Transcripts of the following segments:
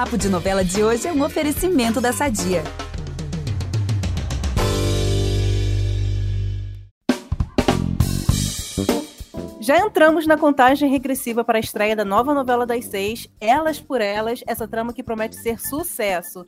Papo de Novela de hoje é um oferecimento da Sadia. Já entramos na contagem regressiva para a estreia da nova novela das seis, Elas por Elas, essa trama que promete ser sucesso.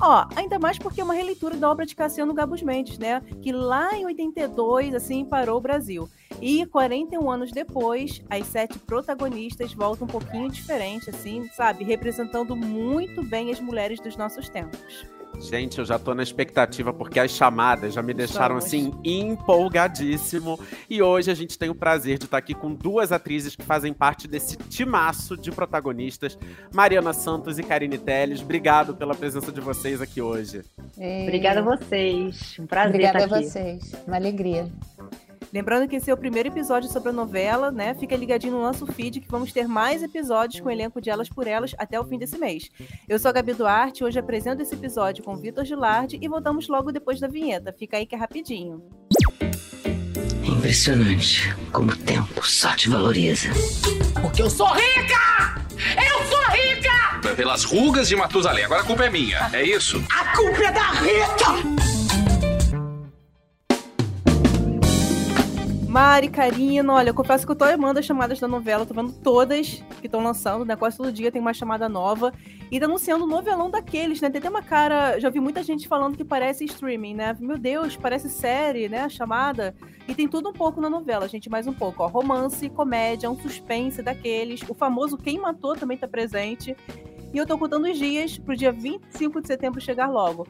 Ó, ainda mais porque é uma releitura da obra de Cassiano Gabus Mendes, né? Que lá em 82, assim, parou o Brasil. E 41 anos depois, as sete protagonistas voltam um pouquinho diferente, assim, sabe? Representando muito bem as mulheres dos nossos tempos. Gente, eu já tô na expectativa porque as chamadas já me deixaram assim empolgadíssimo. E hoje a gente tem o prazer de estar aqui com duas atrizes que fazem parte desse timaço de protagonistas, Mariana Santos e Karine Telles. Obrigado pela presença de vocês aqui hoje. Obrigada a vocês. Um prazer Obrigada estar a aqui. vocês. Uma alegria. Lembrando que esse é o primeiro episódio sobre a novela, né? Fica ligadinho no nosso feed que vamos ter mais episódios com o elenco de Elas por Elas até o fim desse mês. Eu sou a Gabi Duarte, hoje apresento esse episódio com Vitor Gilardi e voltamos logo depois da vinheta. Fica aí que é rapidinho. Impressionante como o tempo só te valoriza. Porque eu sou rica! Eu sou rica! Pelas rugas de Matusalém. Agora a culpa é minha, é isso? A culpa é da Rita! Mari, Karina, olha, eu confesso que eu tô amando as chamadas da novela, tô vendo todas que estão lançando, né? Quase todo dia tem uma chamada nova. E tá anunciando um novelão daqueles, né? Tem até uma cara. Já vi muita gente falando que parece streaming, né? Meu Deus, parece série, né? A chamada. E tem tudo um pouco na novela, gente, mais um pouco. Ó, romance, comédia, um suspense daqueles. O famoso Quem Matou também tá presente. E eu tô contando os dias pro dia 25 de setembro chegar logo.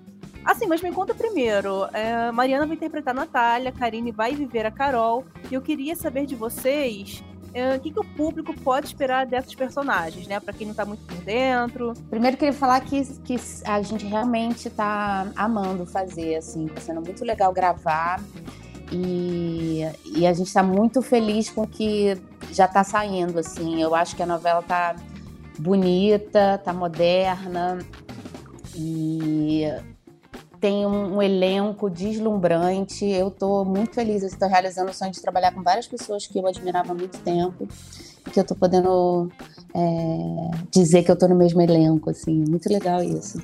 Assim, mas me conta primeiro. é, Mariana vai interpretar a Natália, Karine vai viver a Carol. E eu queria saber de vocês é, o que, que o público pode esperar dessas personagens, né? Pra quem não tá muito por dentro. Primeiro queria falar que, que a gente realmente tá amando fazer, assim, tá sendo muito legal gravar. E, e a gente tá muito feliz com o que já tá saindo, assim. Eu acho que a novela tá bonita, tá moderna e tem um, um elenco deslumbrante. Eu tô muito feliz, eu estou realizando o sonho de trabalhar com várias pessoas que eu admirava há muito tempo, que eu tô podendo é, dizer que eu tô no mesmo elenco, assim, muito legal isso.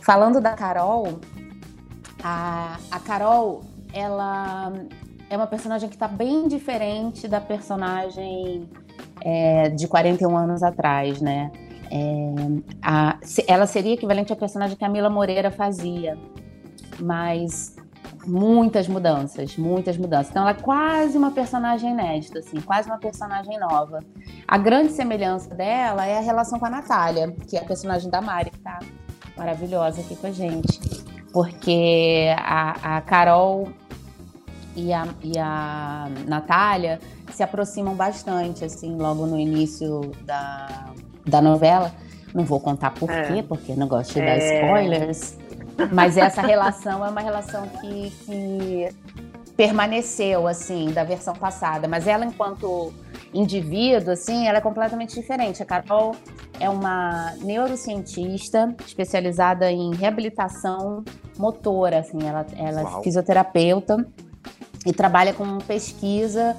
Falando da Carol, a, a Carol, ela é uma personagem que tá bem diferente da personagem é, de 41 anos atrás, né? É, a- ela seria equivalente à personagem que a Mila Moreira fazia, mas muitas mudanças, muitas mudanças. Então ela é quase uma personagem inédita, assim, quase uma personagem nova. A grande semelhança dela é a relação com a Natália, que é a personagem da Mari, que tá maravilhosa aqui com a gente. Porque a, a Carol e a, e a Natália se aproximam bastante, assim, logo no início da, da novela. Não vou contar por É. quê, porque não gosto de dar É. spoilers. Mas essa relação é uma relação que, que permaneceu, assim, da versão passada. Mas ela, enquanto indivíduo, assim, ela é completamente diferente. A Carol é uma neurocientista especializada em reabilitação motora, assim. Ela, ela é fisioterapeuta e trabalha com pesquisa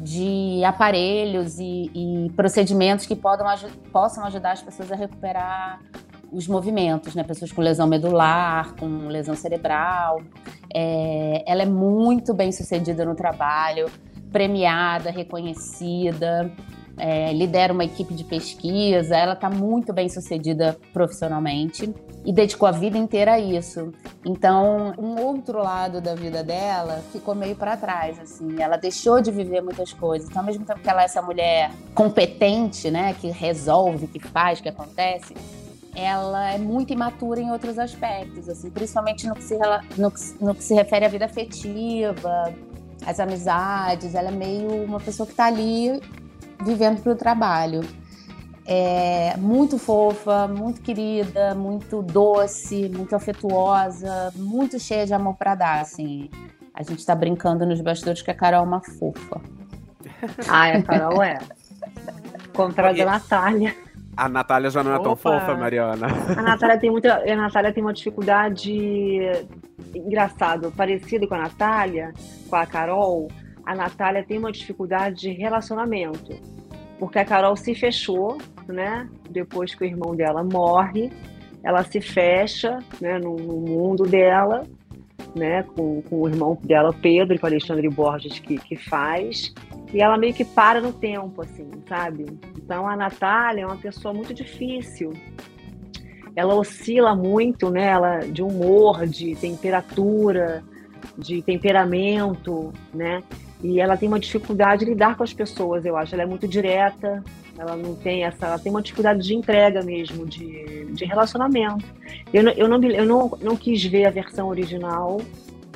de aparelhos e, e procedimentos que podam, possam ajudar as pessoas a recuperar os movimentos, né? Pessoas com lesão medular, com lesão cerebral. É, ela é muito bem sucedida no trabalho, premiada, reconhecida, é, lidera uma equipe de pesquisa. Ela está muito bem sucedida profissionalmente e dedicou a vida inteira a isso. Então, um outro lado da vida dela ficou meio para trás, assim. Ela deixou de viver muitas coisas. Então, ao mesmo tempo que ela é essa mulher competente, né, que resolve, que faz, que acontece, ela é muito imatura em outros aspectos, assim, principalmente no que se, no que, no que se refere à vida afetiva, às amizades. Ela é meio uma pessoa que está ali vivendo para o trabalho. É muito fofa, muito querida, muito doce, muito afetuosa, muito cheia de amor para dar, assim. A gente tá brincando nos bastidores que a Carol é uma fofa. Ai, a Carol é. Contrário da E- Natália. A Natália já não é tão fofa, Mariana. A Natália tem muita. A Natália tem uma dificuldade engraçado, parecido com a Natália, com a Carol. A Natália tem uma dificuldade de relacionamento. Porque a Carol se fechou, né? Depois que o irmão dela morre. ela se fecha né, no, no mundo dela, né, com, com o irmão dela, Pedro, com o Alexandre Borges, que, que faz, e ela meio que para no tempo, assim, sabe? Então a Natália é uma pessoa muito difícil. Ela oscila muito, né? Ela, de humor, de temperatura, de temperamento, né? E ela tem uma dificuldade de lidar com as pessoas, eu acho. Ela é muito direta, ela não tem essa. Ela tem uma dificuldade de entrega mesmo, de, de relacionamento. Eu, não, eu, não, eu não, não quis ver a versão original,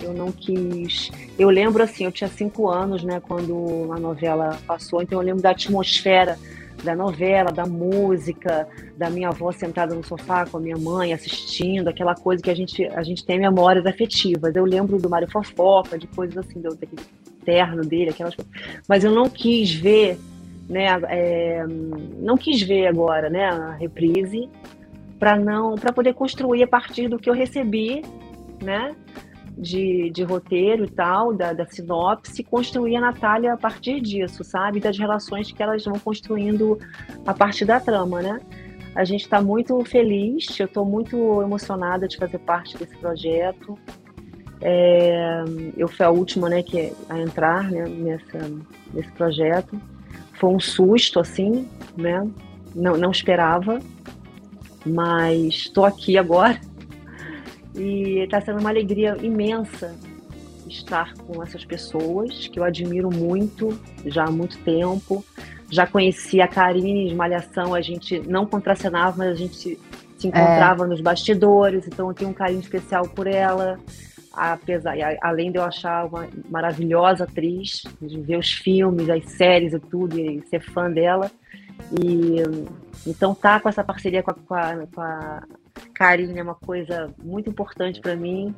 eu não quis. Eu lembro assim, eu tinha cinco anos, né, quando a novela passou, então eu lembro da atmosfera da novela, da música, da minha avó sentada no sofá com a minha mãe assistindo, aquela coisa que a gente, a gente tem memórias afetivas. Eu lembro do Mário Fofoca, de coisas assim, do, terno dele, aquelas coisas. Mas eu não quis ver, né, é, não quis ver agora, né, a reprise para não, para poder construir a partir do que eu recebi, né, de, de roteiro e tal, da, da sinopse, construir a Natália a partir disso, sabe? Das relações que elas vão construindo a partir da trama, né? A gente está muito feliz, eu estou muito emocionada de fazer parte desse projeto. É, eu fui a última né, que, a entrar né, nessa, nesse projeto. Foi um susto, assim, né? Não, não esperava, mas estou aqui agora e está sendo uma alegria imensa estar com essas pessoas que eu admiro muito já há muito tempo. Já conheci a Karine de Malhação, a gente não contracenava, mas a gente se encontrava é. nos bastidores, então eu tenho um carinho especial por ela. Apesar, além de eu achar uma maravilhosa atriz, de ver os filmes, as séries e tudo, e ser fã dela. E então tá com essa parceria com a, com a, com a Karine é uma coisa muito importante para mim.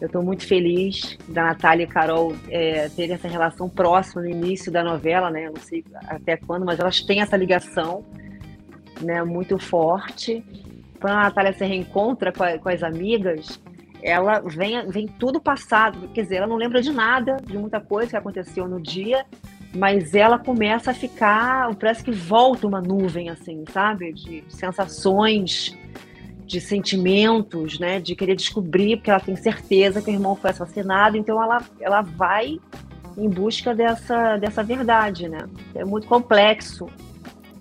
Eu estou muito feliz da Natália e Carol é, terem essa relação próxima no início da novela, né? Eu não sei até quando, mas elas têm essa ligação né, muito forte. Quando a Natália se reencontra com, a, com as amigas, ela vem, vem tudo passado. Quer dizer, ela não lembra de nada, de muita coisa que aconteceu no dia, mas ela começa a ficar, parece que volta uma nuvem, assim, sabe? De sensações de sentimentos, né, de querer descobrir, porque ela tem certeza que o irmão foi assassinado, então ela, ela vai em busca dessa, dessa verdade, né? É muito complexo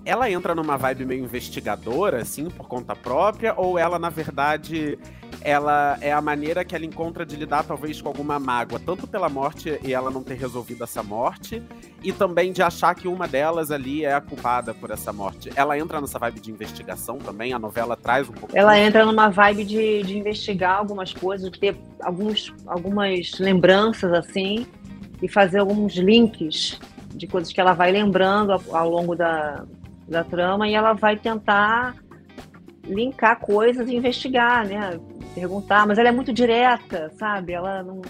ela entra numa vibe meio investigadora, assim, por conta própria, ou ela, na verdade, ela é a maneira que ela encontra de lidar, talvez, com alguma mágoa, tanto pela morte e ela não ter resolvido essa morte, e também de achar que uma delas ali é a culpada por essa morte. Ela entra nessa vibe de investigação também, a novela traz um pouco. Ela entra numa vibe de, de investigar algumas coisas, de ter alguns, algumas lembranças, assim, e fazer alguns links de coisas que ela vai lembrando ao, ao longo da, da trama e ela vai tentar linkar coisas e investigar, né? Perguntar, mas ela é muito direta, sabe? Ela não,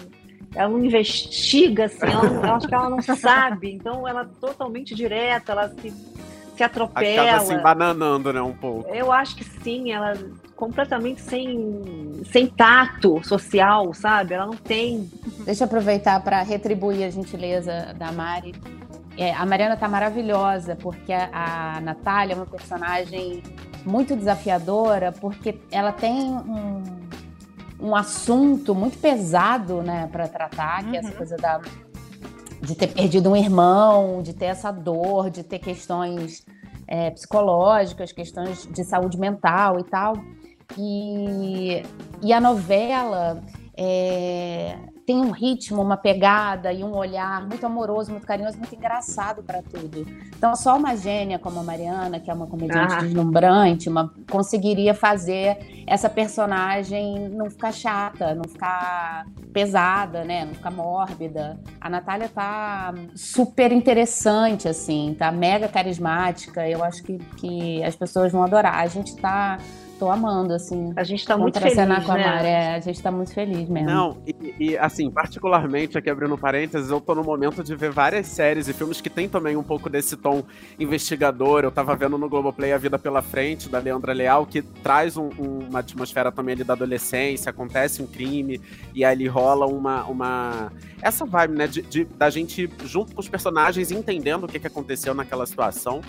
ela não investiga, assim, ela, não, acho que ela não sabe, então ela é totalmente direta, ela se, se atropela. Acaba se embananando, né, um pouco. Eu acho que sim, ela completamente sem, sem tato social, sabe? Ela não tem. Deixa eu aproveitar para retribuir a gentileza da Mari é, a Mariana tá maravilhosa, porque a, a Natália é uma personagem muito desafiadora, porque ela tem um, um assunto muito pesado, né, para tratar, que uhum. é essa uhum. coisa da, de ter perdido um irmão, de ter essa dor, de ter questões é, psicológicas, questões de saúde mental e tal. E, e a novela é, tem um ritmo, uma pegada e um olhar muito amoroso, muito carinhoso, muito engraçado para tudo. Então, só uma gênia como a Mariana, que é uma comediante ah. deslumbrante, uma, conseguiria fazer essa personagem não ficar chata, não ficar pesada, né? Não ficar mórbida. A Natália tá super interessante, assim, tá mega carismática. Eu acho que, que as pessoas vão adorar. A gente tá tô amando, assim. A gente tá muito feliz, com a né? É, a gente tá muito feliz mesmo. Não, e, e, assim, particularmente, aqui abrindo parênteses, eu tô no momento de ver várias séries e filmes que tem também um pouco desse tom investigador. Eu tava vendo no Globoplay A Vida Pela Frente, da Leandra Leal, que traz um, um, uma atmosfera também ali da adolescência, acontece um crime, e aí rola uma... uma... Essa vibe, né, de, de da gente junto com os personagens entendendo o que, que aconteceu naquela situação.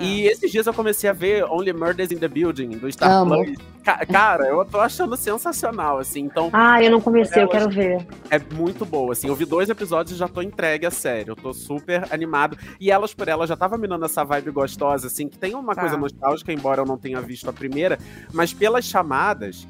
E esses dias eu comecei a ver Only Murders in the Building, do Star Amo. Plus. Ca- cara, eu tô achando sensacional, assim. Então, Ah, eu não comecei, eu Elas- quero ver. é muito boa, assim. Eu vi dois episódios e já tô entregue a sério. Eu tô super animado. E elas por elas já tava me dando essa vibe gostosa, assim, que tem uma Tá. coisa nostálgica, embora eu não tenha visto a primeira, mas pelas chamadas.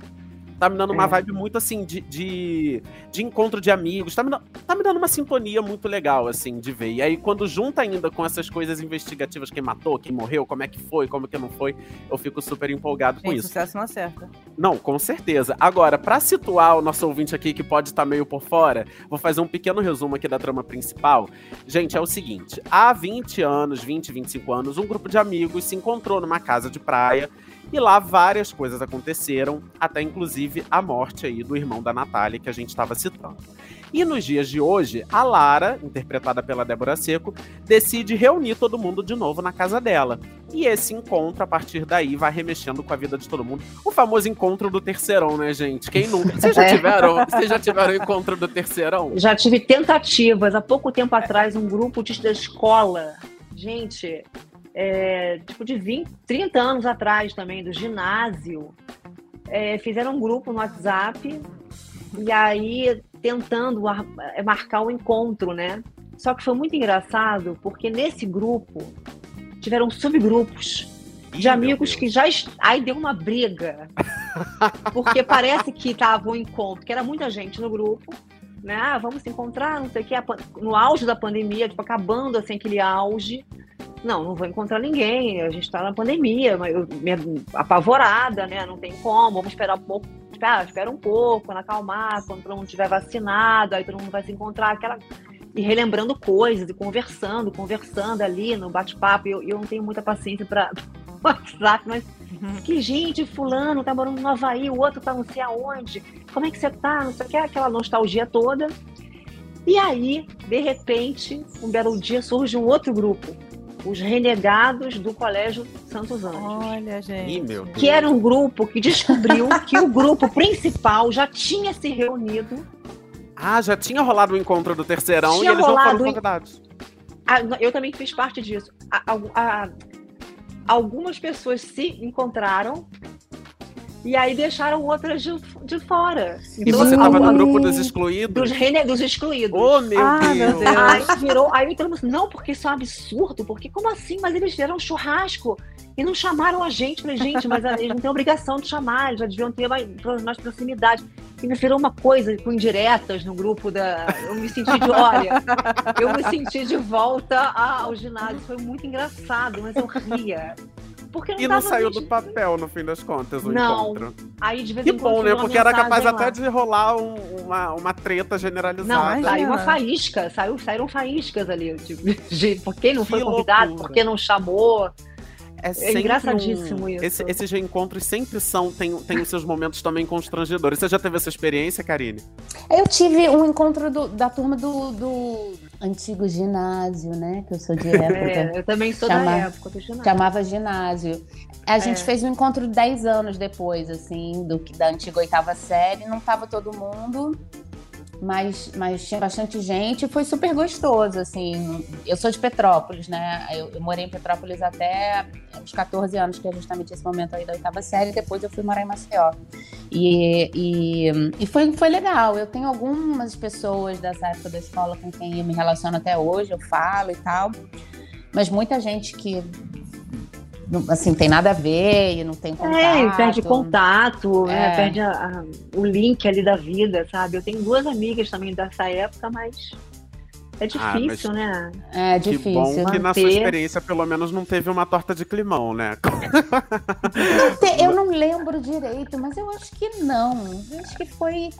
Tá me dando uma É. vibe muito assim de, de, de encontro de amigos. Tá me, dando, tá me dando uma sintonia muito legal, assim, de ver. E aí, quando junta ainda com essas coisas investigativas, quem matou, quem morreu, como é que foi, como que não foi, eu fico super empolgado com Gente, isso. sucesso não acerta. Não, com certeza. Agora, pra situar o nosso ouvinte aqui que pode estar meio por fora, vou fazer um pequeno resumo aqui da trama principal. Gente, é o seguinte: há 20 anos, 20, 25 anos, um grupo de amigos se encontrou numa casa de praia e lá várias coisas aconteceram, até inclusive a morte aí do irmão da Natália que a gente estava citando. E nos dias de hoje, a Lara, interpretada pela Débora Seco, decide reunir todo mundo de novo na casa dela. E esse encontro, a partir daí, vai remexendo com a vida de todo mundo. O famoso encontro do terceirão, né, gente? Quem nunca? Vocês já É. tiveram? Vocês já tiveram o encontro do terceirão? Já tive tentativas. Há pouco tempo atrás, um grupo de, da escola, gente, é, tipo de 20, 30 anos atrás também, do ginásio, é, fizeram um grupo no WhatsApp e aí tentando é, marcar o encontro, né? Só que foi muito engraçado porque nesse grupo tiveram subgrupos de amigos que já. est- Aí deu uma briga. Porque parece que tava um encontro, que era muita gente no grupo, né? Ah, vamos se encontrar, não sei o que, no auge da pandemia, tipo, acabando assim aquele auge. Não, não vou encontrar ninguém, a gente tá na pandemia, eu, apavorada, né? Não tem como, vamos esperar um pouco. Espera, espera um pouco, quando acalmar, quando todo mundo estiver vacinado, aí todo mundo vai se encontrar, aquela. E relembrando coisas, e conversando, conversando ali no bate-papo. Eu, eu não tenho muita paciência para WhatsApp, mas que gente, fulano tá morando no Havaí, o outro tá não sei aonde, como é que você tá, não sei o que, aquela nostalgia toda. E aí, de repente, um belo dia surge um outro grupo, os renegados do Colégio Santos Anjos. Olha, gente. Ih. Que era um grupo que descobriu que o grupo principal já tinha se reunido. Ah, já tinha rolado o encontro do terceirão Tinha e eles não foram em- convidados. Ah, Eu também fiz parte disso. A- a- a- algumas pessoas se encontraram e aí deixaram outras de, de fora. E você a- tava no grupo dos excluídos? dos, rene- dos excluídos. Oh, meu Ah, Deus. meu Deus. Aí virou, aí todo mundo, não, porque isso é um absurdo, porque como assim? Mas eles fizeram um churrasco e não chamaram a gente. Falei, gente, mas eles não têm obrigação de chamar, eles já deviam ter mais, mais proximidade. E me virou uma coisa com indiretas no grupo da. Eu me senti de, olha, eu me senti de volta ao ginásio. Foi muito engraçado, mas eu ria. Porque não E não saiu do papel, no fim das contas, o Não. encontro. Aí de vez Que em quando bom, né? Porque era capaz lá. até de rolar um- uma, uma treta Não, generalizada. saiu uma faísca, saiu, saíram faíscas ali. Tipo, de, por que não Que foi convidado? loucura. Por que não chamou? É, sempre engraçadíssimo um- isso. Esse- esses reencontros sempre são, tem, tem os seus momentos também constrangedores. Você já teve essa experiência, Karine? Eu tive um encontro do- da turma do, do antigo ginásio, né? Que eu sou de época. É, eu também sou Chama- da época do ginásio. Chamava ginásio. A gente É. fez um encontro 10 anos depois, assim, do da antiga oitava série. Não tava todo mundo, mas, mas tinha bastante gente e foi super gostoso, assim. Eu sou de Petrópolis, né? Eu, eu morei em Petrópolis até os 14 anos, que é justamente esse momento aí da oitava série. Depois eu fui morar em Maceió. E, e, e foi, foi legal. Eu tenho algumas pessoas dessa época da escola com quem eu me relaciono até hoje, eu falo e tal. Mas muita gente que não- assim, tem nada a ver e não tem contato. É, e perde contato, né? É. perde a- a- o link ali da vida, sabe? Eu tenho duas amigas também dessa época, mas é difícil, né? É Que difícil. bom que na sua manter. experiência, pelo menos, não teve uma torta de climão, né? Te- Eu não lembro direito, mas eu acho que não. Eu acho que foi,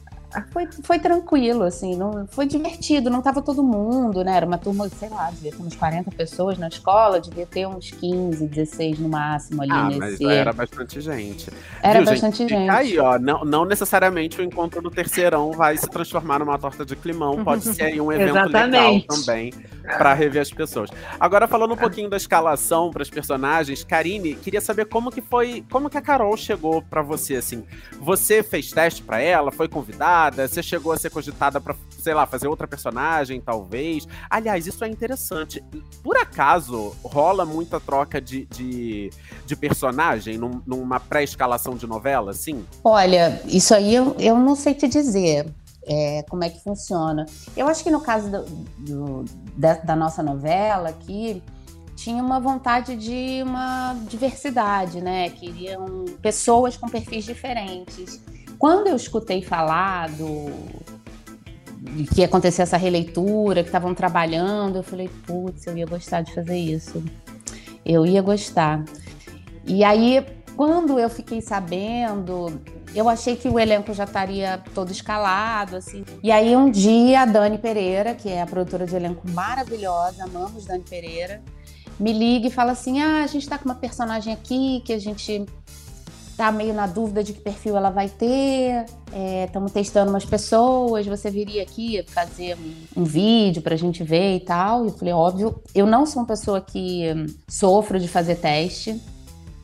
foi, foi tranquilo, assim, não, foi divertido, não tava todo mundo, né? Era uma turma, sei lá, devia ter uns 40 pessoas na escola, devia ter uns 15, 16 no máximo ali Ah, mas nesse. já era bastante gente. Era Viu, bastante Fica gente. aí, ó. Não, não necessariamente o encontro do terceirão vai se transformar numa torta de climão. Pode ser aí um evento legal também pra rever as pessoas. Agora, falando um pouquinho da escalação para os personagens, Karine, queria saber como que foi, como que a Carol chegou pra você, assim. Você fez teste pra ela? Foi convidada? Cogitada? Você chegou a ser cogitada pra, sei lá, fazer outra personagem, talvez? Aliás, isso é interessante. Por acaso, rola muita troca de, de, de personagem num- numa pré-escalação de novela, assim? Olha, isso aí eu, eu não sei te dizer é, como é que funciona. Eu acho que no caso do- do- da, da nossa novela aqui, tinha uma vontade de uma diversidade, né? Queriam pessoas com perfis diferentes. Quando eu escutei falar do que ia acontecer essa releitura, que estavam trabalhando, eu falei, putz, eu ia gostar de fazer isso. Eu ia gostar. E aí, quando eu fiquei sabendo, eu achei que o elenco já estaria todo escalado, assim. E aí, um dia, a Dani Pereira, que é a produtora de elenco maravilhosa, amamos Dani Pereira, me liga e fala assim: ah, a gente tá com uma personagem aqui que a gente tá meio na dúvida de que perfil ela vai ter. Estamos testando umas pessoas. Você viria aqui fazer um, um vídeo pra gente ver e tal. E eu falei, óbvio, eu não sou uma pessoa que hum, sofro de fazer teste.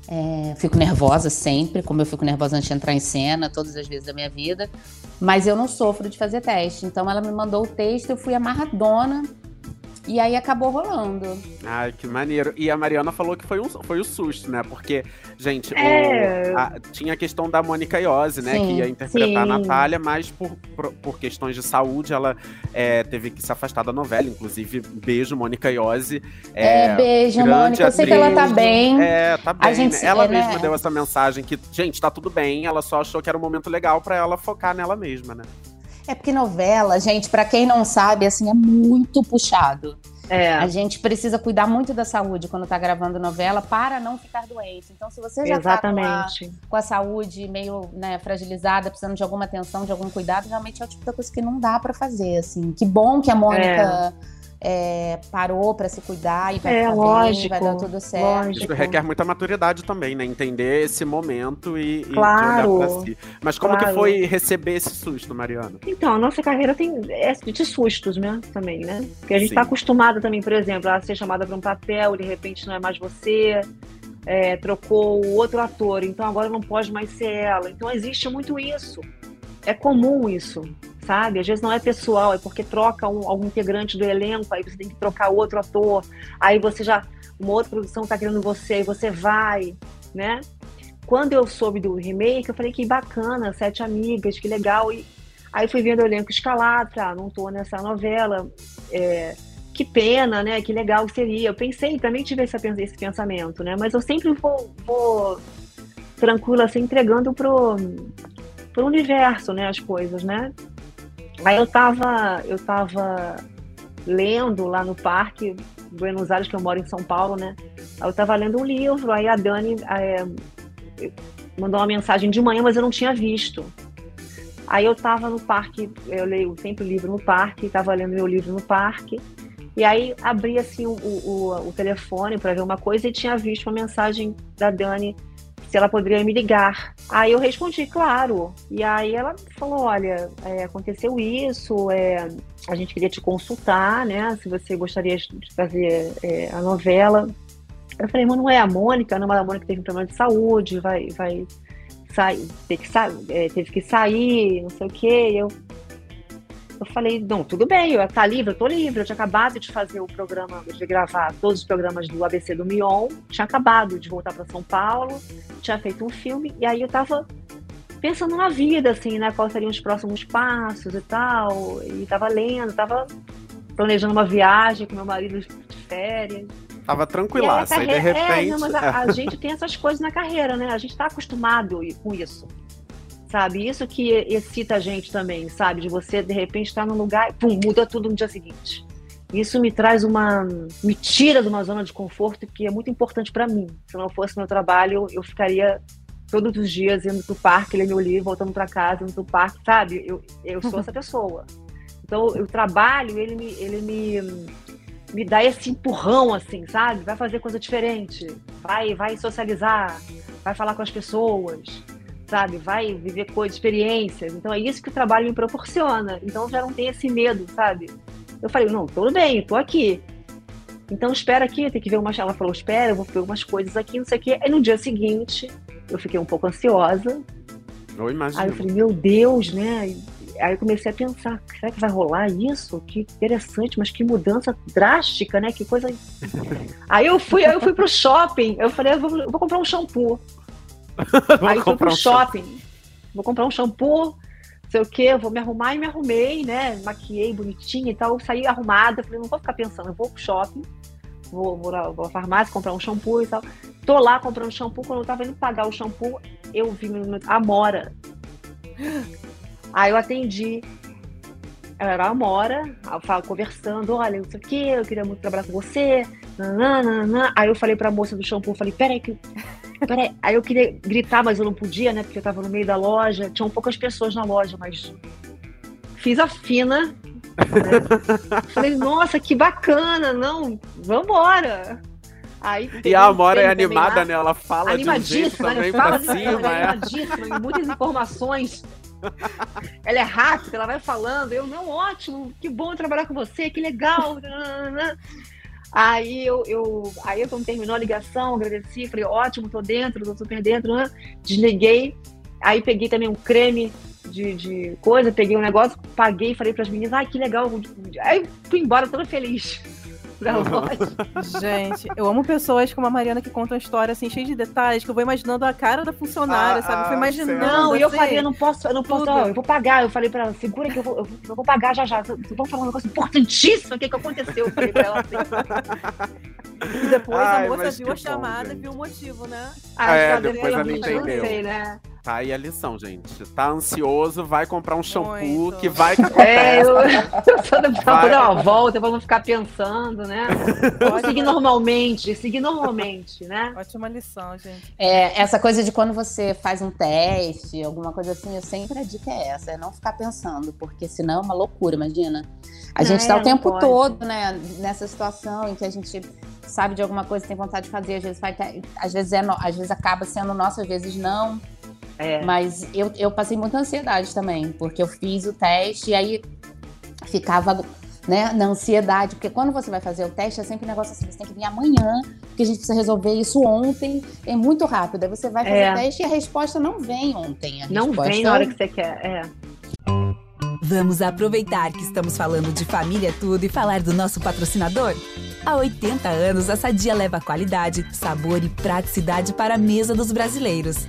É, fico nervosa sempre, como eu fico nervosa antes de entrar em cena, todas as vezes da minha vida. Mas eu não sofro de fazer teste. Então ela me mandou o texto, eu fui amarradona. E aí acabou rolando. Ai, que maneiro. E a Mariana falou que foi, um, foi o susto, né? Porque, gente, o- É. a- tinha a questão da Mônica Iose, né? Sim, que ia interpretar a sim. Natália, mas por, por, por questões de saúde, ela é, teve que se afastar da novela. Inclusive, beijo, Mônica Iose. É, beijo, grande Mônica. Eu sei que ela tá bem. É, tá bem. gente né? Ela é, né? mesma deu essa mensagem que, gente, tá tudo bem. Ela só achou que era um momento legal pra ela focar nela mesma, né? É porque novela, gente, pra quem não sabe, assim, é muito puxado. É. A gente precisa cuidar muito da saúde quando tá gravando novela para não ficar doente. Então, se você já tá com a, com a saúde meio né, fragilizada, precisando de alguma atenção, de algum cuidado, realmente é o tipo da coisa que não dá pra fazer, assim. Que bom que a Mônica é, parou pra se cuidar e vai É, ficar lógico, bem, vai dar tudo certo. lógico. Isso requer muita maturidade também, né? Entender esse momento e, e Claro, olhar pra si. Mas como que claro. foi receber esse susto, Mariana? Então, a nossa carreira tem é de sustos, né? Também, né? Porque a gente Sim. está acostumada também, por exemplo, a ser chamada para um papel, de repente não é mais você, é, trocou o outro ator, então agora não pode mais ser ela. Então existe muito isso. É comum isso, sabe? Às vezes não é pessoal, é porque troca um, algum integrante do elenco, aí você tem que trocar outro ator, aí você já. Uma outra produção está querendo você, aí você vai, né? Quando eu soube do remake, eu falei que bacana, sete amigas, que legal. E Aí fui vendo o elenco escalado, ah, não tô nessa novela. é, que pena, né? Que legal seria. Eu pensei, também tive esse, esse pensamento, né? Mas eu sempre vou, vou tranquila, assim, entregando pro, pro universo, né? As coisas, né? Aí eu tava, eu tava lendo lá no parque, Buenos Aires, que eu moro em São Paulo, né? Aí eu tava lendo um livro, aí a Dani é, mandou uma mensagem de manhã, mas eu não tinha visto. Aí eu tava no parque, eu leio sempre livro no parque, tava lendo meu livro no parque, e aí abri assim o, o, o telefone para ver uma coisa e tinha visto uma mensagem da Dani se ela poderia me ligar. Aí eu respondi, claro. E aí ela falou, olha, é, aconteceu isso, é, a gente queria te consultar, né? Se você gostaria de fazer é, a novela. Eu falei, mas não é a Mônica, não, mas a Mônica teve um problema de saúde, vai, vai sair, teve que, é, teve que sair, não sei o quê. Eu, eu falei, não, tudo bem, eu tá livre, eu tô livre. Eu tinha acabado de fazer o programa, de gravar todos os programas do ABC do Mion, tinha acabado de voltar para São Paulo, tinha feito um filme, e aí eu tava pensando na vida, assim, né? Quais seriam os próximos passos e tal. E tava lendo, tava planejando uma viagem com meu marido de férias. Tava tranquilaça, e, carreira- de repente. É, não, mas a, a gente tem essas coisas na carreira, né? A gente tá acostumado com isso. Sabe? Isso que excita a gente também, sabe? De você, de repente, estar num lugar e pum, muda tudo no dia seguinte. Isso me traz uma. me tira de uma zona de conforto que é muito importante para mim. Se não fosse meu trabalho, eu ficaria todos os dias indo pro parque, ler meu livro, voltando para casa, indo pro parque, sabe? Eu, eu sou essa pessoa. Então, o trabalho, ele me, ele me, me dá esse empurrão, assim, sabe? Vai fazer coisa diferente, vai, vai socializar, vai falar com as pessoas, sabe? Vai viver coisas, experiências. Então, é isso que o trabalho me proporciona. Então, já não tenho esse medo, sabe? Eu falei, não, tudo bem, tô aqui. Então, espera aqui, tem que ver umas. Ela falou, espera, eu vou ver umas coisas aqui, não sei o quê. Aí, no dia seguinte, eu fiquei um pouco ansiosa. Eu Aí imagino. eu falei, meu Deus, né? aí eu comecei a pensar, será que vai rolar isso? Que interessante, mas que mudança drástica, né? Que coisa. aí eu fui, aí eu fui pro shopping, eu falei, eu vou, eu vou comprar um shampoo. aí fui pro um shopping, vou comprar um shampoo, sei o quê, vou me arrumar e me arrumei, né? Maquiei bonitinha e tal, saí arrumada, falei, não vou ficar pensando, eu vou pro shopping, vou, vou, na, vou à farmácia comprar um shampoo e tal. Tô lá comprando shampoo, quando eu tava indo pagar o shampoo, eu vi a Amora. Aí eu atendi. Era a Amora, conversando, olha, não sei o que, eu queria muito trabalhar com você. Nananana. Aí eu falei pra moça do shampoo, falei, peraí que. Peraí. Aí eu queria gritar, mas eu não podia, né? Porque eu tava no meio da loja. Tinham poucas pessoas na loja, mas fiz a fina. Né? falei, nossa, que bacana, não, vambora. Aí, e a Amora é animada, lá, né? Ela fala animadíssima, de um né? fala pra cima. Ela é animadíssima, muitas informações. ela é rápida, ela vai falando. Eu, não, ótimo, que bom trabalhar com você, que legal. Aí eu, eu, aí eu quando terminou a ligação, agradeci, falei, ótimo, tô dentro, tô super dentro, né? Desliguei. Aí peguei também um creme de, de coisa, peguei um negócio, paguei, falei para as meninas, ai, que legal. Aí fui embora toda feliz. Gente, eu amo pessoas como a Mariana que contam história assim, cheia de detalhes, que eu vou imaginando a cara da funcionária, ah, sabe? Eu fui imaginando. Não, e eu falei, eu não posso, eu não posso, ó, eu vou pagar. Eu falei pra ela, segura que eu vou, eu vou, eu vou pagar já já. Vamos falar um negócio importantíssimo, o que, que aconteceu? Eu falei pra ela assim. E depois Ai, a moça viu a chamada e viu o motivo, né? Ah, é, depois ela entendeu. Sei, né? Tá aí a lição, gente. Tá ansioso, vai comprar um shampoo Muito. que vai que acontece. É, eu, eu vai. dar uma volta pra não ficar pensando, né? Pode seguir normalmente, seguir normalmente, né? Ótima lição, gente. É, essa coisa de quando você faz um teste, alguma coisa assim, eu sempre a dica é essa, é não ficar pensando, porque senão é uma loucura, imagina. A gente está é, o tempo pode. todo, né, nessa situação em que a gente sabe de alguma coisa, tem vontade de fazer, às vezes, vai, às vezes, é, às vezes acaba sendo nosso, às vezes não. É. Mas eu, eu passei muita ansiedade também, porque eu fiz o teste e aí ficava né, na ansiedade, porque quando você vai fazer o teste é sempre um negócio assim, você tem que vir amanhã, porque a gente precisa resolver isso ontem, é muito rápido. Aí você vai fazer é. o teste e a resposta não vem ontem. não vem na hora que você quer, é. Vamos aproveitar que estamos falando de família tudo e falar do nosso patrocinador? Há 80 anos, a Sadia leva qualidade, sabor e praticidade para a mesa dos brasileiros.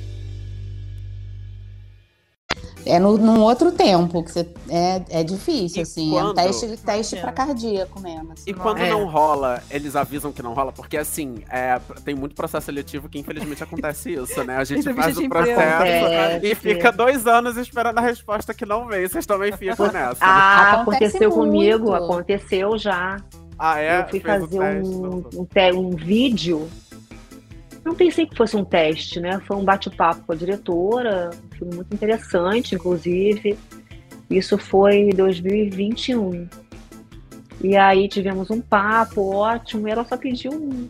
É no, num outro tempo, que você, é, é difícil, e assim. Quando... É um teste, teste pra cardíaco mesmo. Assim. E quando é. não rola, eles avisam que não rola, porque assim, é, tem muito processo seletivo que infelizmente acontece isso, né? A gente faz o processo e fica dois anos esperando a resposta que não vem. Vocês também ficam nessa. Ah, aconteceu muito. comigo, aconteceu já. Ah, é? Eu fui Fez fazer um, um, um vídeo não pensei que fosse um teste, né? Foi um bate-papo com a diretora, um filme muito interessante, inclusive. Isso foi em 2021. E aí tivemos um papo ótimo, e ela só pediu um,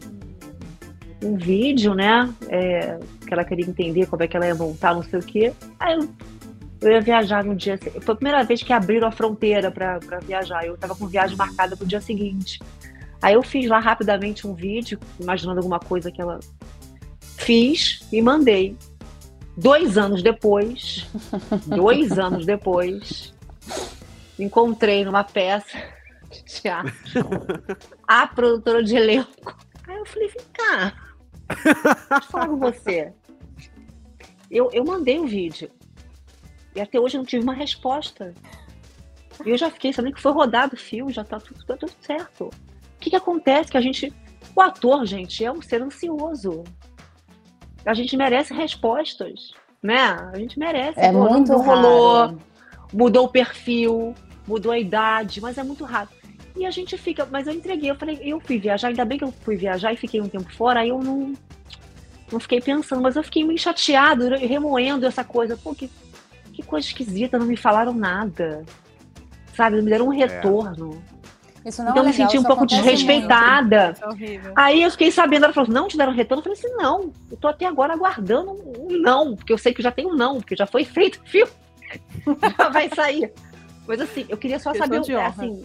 um vídeo, né? É, que ela queria entender como é que ela ia montar, não sei o quê. Aí eu, eu ia viajar no dia. Foi a primeira vez que abriram a fronteira para viajar. Eu estava com viagem marcada para o dia seguinte. Aí eu fiz lá rapidamente um vídeo, imaginando alguma coisa que ela Fiz e mandei. Dois anos depois, dois anos depois, encontrei numa peça de teatro a produtora de elenco. Aí eu falei, vem cá, deixa eu falar com você. Eu, eu mandei o um vídeo e até hoje eu não tive uma resposta. E eu já fiquei sabendo que foi rodado o filme, já tá tudo, tá tudo certo. O que, que acontece? Que a gente. O ator, gente, é um ser ansioso a gente merece respostas, né? A gente merece. É Pô, muito não rolou, mudou o perfil, mudou a idade, mas é muito rápido. E a gente fica, mas eu entreguei, eu falei, eu fui viajar, ainda bem que eu fui viajar e fiquei um tempo fora, aí eu não, não fiquei pensando, mas eu fiquei meio chateado, remoendo essa coisa. Pô, que, que coisa esquisita, não me falaram nada. Sabe, não me deram um é. retorno. É. Isso não então é eu me senti um pouco desrespeitada. É Aí eu fiquei sabendo, ela falou, não te deram retorno? Eu falei assim, não, eu tô até agora aguardando um não, porque eu sei que já tem um não, porque já foi feito o filme. ela vai sair. Mas assim, eu queria só Questão saber, de é, honra. assim,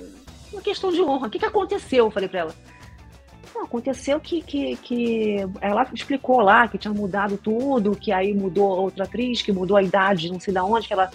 uma questão de honra. O que, que aconteceu? Eu falei pra ela. Não, aconteceu que, que, que ela explicou lá que tinha mudado tudo, que aí mudou a outra atriz, que mudou a idade, não sei da onde, que ela.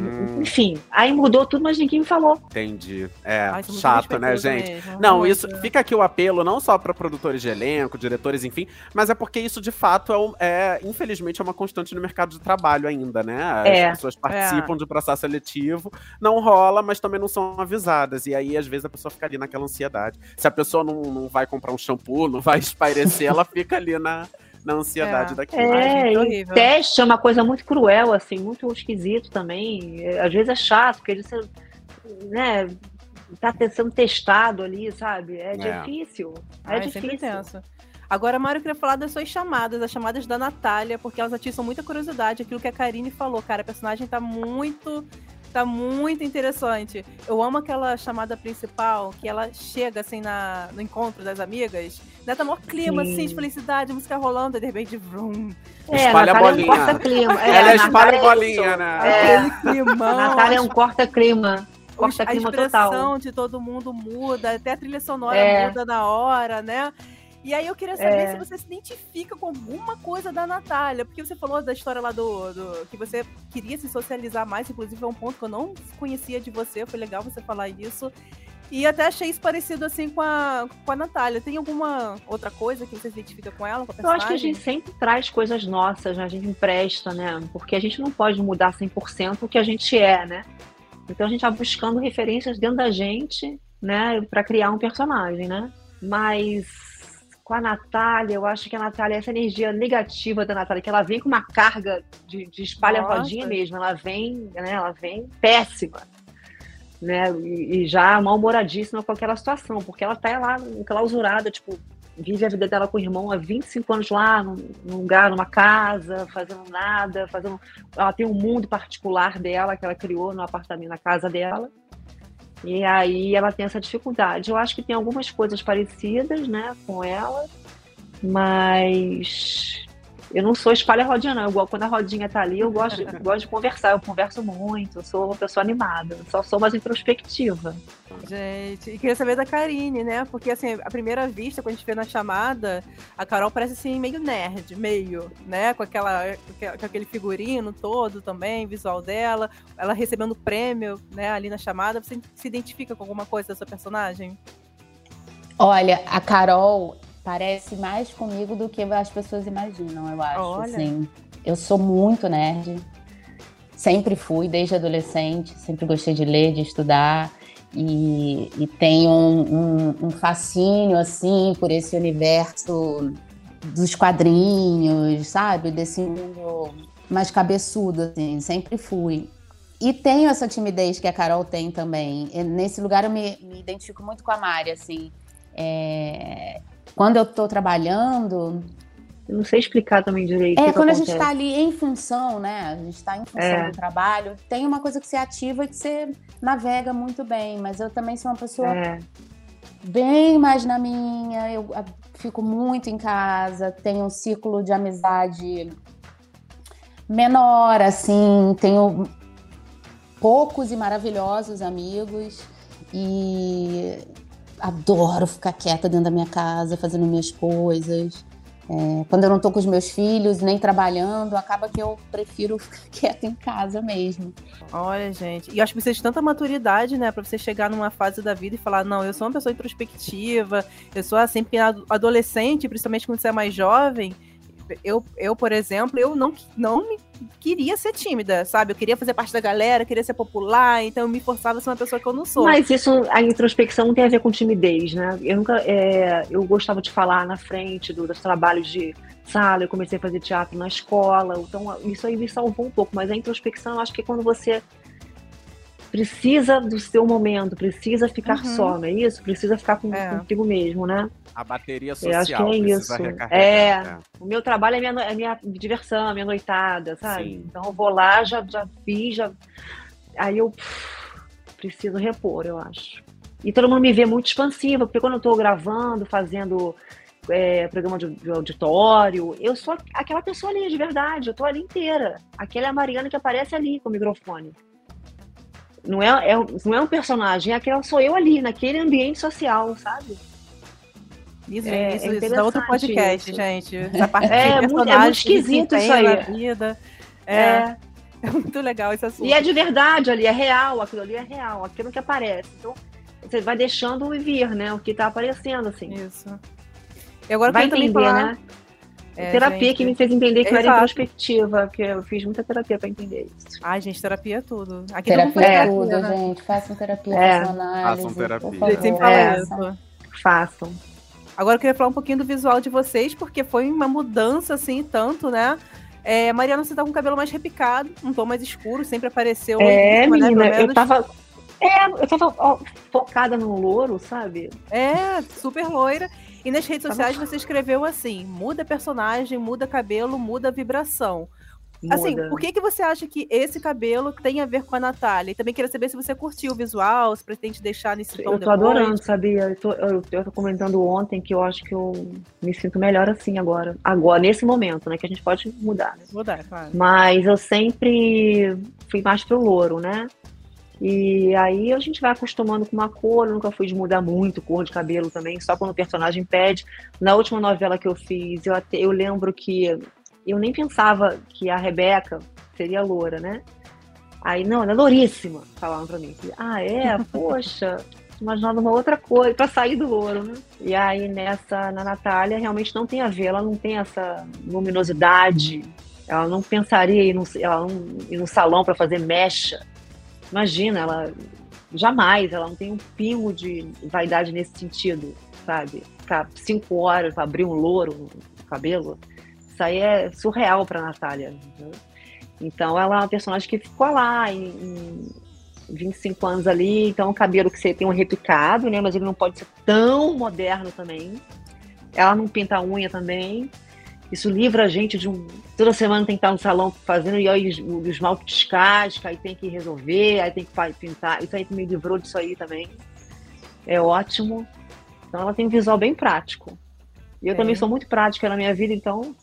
Hum. Enfim, aí mudou tudo, mas ninguém me falou. Entendi. É, Ai, é chato, né, gente? mesmo, Não, muito. isso fica aqui o apelo não só para produtores de elenco, diretores, enfim, mas é porque isso de fato é, um- é, infelizmente é uma constante no mercado de trabalho ainda, né? As É. pessoas participam de processo seletivo, não rola, mas também não são avisadas. E aí às vezes a pessoa fica ali naquela ansiedade. Se a pessoa não, não vai comprar um shampoo, não vai espairecer, ela fica ali na, na ansiedade É. daquilo. Ai, É, gente, e horrível. teste é uma coisa muito cruel, assim, muito esquisito também. É, Às vezes é chato, porque você, né, tá sendo testado ali, sabe? É, É. difícil. É Ai, difícil. tenso. Agora, Mário, eu queria falar das suas chamadas, as chamadas da Natália, porque elas atiçam muita curiosidade, aquilo que a Karine falou, cara, a personagem tá muito. Tá muito interessante. Eu amo aquela chamada principal, que ela chega assim na, no encontro das amigas, né? Tá maior clima, Sim. assim, de felicidade, música rolando, e de repente, vrum. É, Espalha a Natália é um bolinha. corta-clima. É, Ela a espalha Natália é bolinha, né? É, Aquele climão. a Natália é um corta-clima. os- a expressão total. de todo mundo muda, até a trilha sonora É. muda na hora, né? E aí eu queria saber É. se você se identifica com alguma coisa da Natália, porque você falou da história lá do, do- que você queria se socializar mais, inclusive é um ponto que eu não conhecia de você, foi legal você falar isso. E até achei isso parecido assim com a, com a Natália. Tem alguma outra coisa que você se identifica com ela, com Eu acho que a gente sempre traz coisas nossas, né? A gente empresta, né? Porque a gente não pode mudar 100% o que a gente é, né? Então a gente tá buscando referências dentro da gente, né? Pra criar um personagem, né? Mas com a Natália, eu acho que a Natália, essa energia negativa da Natália, que ela vem com uma carga de, de espalha-rodinha mesmo, ela vem, né? Ela vem péssima. Né, e, e já mal-humoradíssima com aquela situação, porque ela tá lá enclausurada, tipo, vive a vida dela com o irmão há 25 anos lá, num, num lugar, numa casa, fazendo nada, fazendo. Ela tem um mundo particular dela que ela criou no apartamento, na casa dela. E aí ela tem essa dificuldade. Eu acho que tem algumas coisas parecidas, né, com ela, mas eu não sou espalha rodinha, não. Eu, quando a rodinha tá ali, eu gosto, eu gosto de conversar, eu converso muito, eu sou uma pessoa animada, só sou mais introspectiva. Gente, e queria saber da Karine, né? Porque, assim, à primeira vista, quando a gente vê na chamada, a Carol parece, assim, meio nerd, meio, né? Com, aquela, com aque- com aquele figurino todo também, visual dela, ela recebendo prêmio, né, ali na chamada. Você se identifica com alguma coisa da sua personagem? Olha, a Carol parece mais comigo do que as pessoas imaginam, eu acho. Olha. Assim. Eu sou muito nerd. Sempre fui, desde adolescente. Sempre gostei de ler, de estudar. E, e tenho um, um- um fascínio, assim, por esse universo dos quadrinhos, sabe? Desse mundo mais cabeçudo, assim. Sempre fui. E tenho essa timidez que a Carol tem também. E nesse lugar eu me, me identifico muito com a Mari, assim. É, Quando eu tô trabalhando, Eu não sei explicar também direito. é que quando a gente está ali em função, né? A gente está em função É. do trabalho, tem uma coisa que você ativa e que você navega muito bem, mas eu também sou uma pessoa É, bem mais na minha, eu fico muito em casa, tenho um círculo de amizade menor, assim, tenho poucos e maravilhosos amigos e adoro ficar quieta dentro da minha casa, fazendo minhas coisas. É, quando eu não tô com os meus filhos, nem trabalhando, acaba que eu prefiro ficar quieta em casa mesmo. Olha, gente. E acho que precisa de tanta maturidade, né? Pra você chegar numa fase da vida e falar: não, eu sou uma pessoa introspectiva, eu sou assim, porque ado- adolescente, principalmente quando você é mais jovem. Eu, eu, por exemplo, eu não, não me queria ser tímida, sabe? Eu queria fazer parte da galera, queria ser popular, então eu me forçava a ser uma pessoa que eu não sou. Mas isso, a introspecção não tem a ver com timidez, né? Eu nunca, é, eu gostava de falar na frente do- dos trabalhos de sala, eu comecei a fazer teatro na escola, então isso aí me salvou um pouco, mas a introspecção, eu acho que é quando você precisa do seu momento, precisa ficar Uhum. só, não é isso? Precisa ficar com, É. contigo mesmo, né? A bateria Eu social acho que é isso. recarregar. É. né? O meu trabalho é minha, é minha diversão, é minha noitada, sabe? Sim. Então eu vou lá, já, já fiz, já. Aí eu pff, preciso repor, eu acho. E todo mundo me vê muito expansiva, porque quando eu tô gravando, fazendo é, programa de, de auditório. Eu sou aquela pessoa ali, de verdade. Eu tô ali inteira. Aquela é a Mariana que aparece ali com o microfone. Não é, é, não é um personagem, é aquela sou eu ali, naquele ambiente social, sabe? Isso, É- isso, é isso dá outro podcast, isso. gente. Essa parte de É, muito- é muito esquisito isso aí. vida. É, É. é muito legal esse assunto. E é de verdade ali, é real, aquilo ali é real, aquilo que aparece. Então, você vai deixando vir, né? O que tá aparecendo, assim. Isso. E agora vai entender, falar... né? É, terapia gente. que me fez entender que eu era introspectiva, porque eu fiz muita terapia pra entender isso. Ai, gente, terapia é tudo. Aqui Terapia é terapia, tudo, né? gente. Façam terapia, É. façam análise. Façam terapia. favor. sempre É. isso. Façam. Agora eu queria falar um pouquinho do visual de vocês, porque foi uma mudança, assim, tanto, né? É, Mariana, você tá com o cabelo mais repicado, um tom mais escuro, sempre apareceu. É, né, menina, pelo eu tava. É, eu tava ó, focada no louro, sabe? É, super loira. E nas redes Tava- sociais você escreveu assim: muda personagem, muda cabelo, muda vibração. Assim, Muda. por que, que você acha que esse cabelo tem a ver com a Natália? E também queria saber se você curtiu o visual, se pretende deixar nesse tom Eu tô depois. adorando, sabia? Eu tô, eu, eu tô comentando ontem que eu acho que eu me sinto melhor assim agora. Agora, nesse momento, né? Que a gente pode mudar, né? Mudar, claro. Mas eu sempre fui mais pro louro, né? E aí a gente vai acostumando com uma cor, eu nunca fui de mudar muito cor de cabelo também, só quando o personagem pede. Na última novela que eu fiz, eu, até, eu lembro que eu nem pensava que a Rebeca seria loura, né? Aí, não, ela é louríssima, falavam pra mim. Ah, é? Poxa, imaginava uma outra coisa, pra sair do louro, né? E aí, nessa, na Natália, realmente não tem a ver, ela não tem essa luminosidade, ela não pensaria em ir no, ela não, ir no salão pra fazer mecha. Imagina, ela jamais, ela não tem um pingo de vaidade nesse sentido, sabe? Ficar cinco horas abrir um louro no cabelo, isso aí é surreal pra Natália. entendeu? Então ela é uma personagem que ficou lá em, em 25 anos ali, então o cabelo que você tem um repicado, né? Mas ele não pode ser tão moderno também. Ela não pinta a unha também. Isso livra a gente de um. Toda semana tem que estar no salão fazendo e aí o esmalte descasca, aí tem que resolver, aí tem que pintar. Isso aí me livrou disso aí também. É ótimo. Então ela tem um visual bem prático. E eu É. também sou muito prática na minha vida, então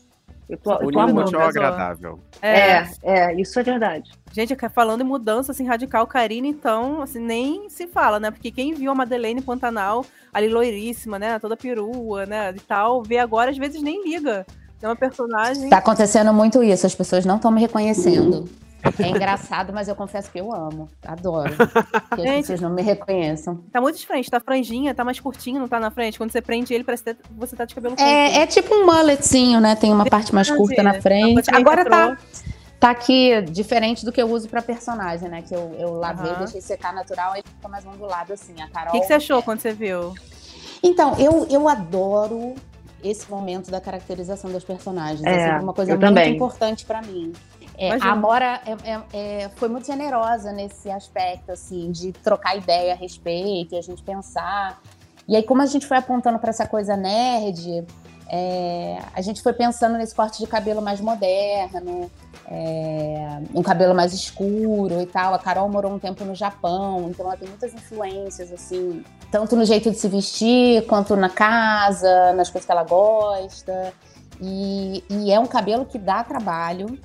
eu tô, eu tô amando. agradável. É, é, isso é verdade. Gente, falando em mudança assim, radical, Karine, então, assim, nem se fala, né? Porque quem viu a Madeleine Pantanal, ali loiríssima, né? Toda perua, né? E tal, vê agora, às vezes nem liga. É uma personagem. Tá acontecendo muito isso, as pessoas não estão me reconhecendo. É engraçado, mas eu confesso que eu amo. Adoro. Que as pessoas não me reconheçam. Tá muito diferente, tá franjinha, tá mais curtinho, não tá na frente. Quando você prende ele, parece que você tá de cabelo curto. É, é tipo um mulletzinho, né? Tem uma parte mais curta na frente. Uma Agora tá, tá aqui diferente do que eu uso pra personagem, né? Que eu, eu lavei, Aham. deixei secar natural, aí fica mais ondulado assim. A Carol. O que, que você achou quando você viu? Então, eu, eu adoro esse momento da caracterização dos personagens. É, sempre uma coisa muito também. importante pra mim. É, a Amora é- é- é, foi muito generosa nesse aspecto, assim, de trocar ideia a respeito e a gente pensar. E aí, como a gente foi apontando pra essa coisa nerd, é, a gente foi pensando nesse corte de cabelo mais moderno, é, um cabelo mais escuro e tal. A Carol morou um tempo no Japão, então ela tem muitas influências, assim, tanto no jeito de se vestir, quanto na casa, nas coisas que ela gosta. E, e é um cabelo que dá trabalho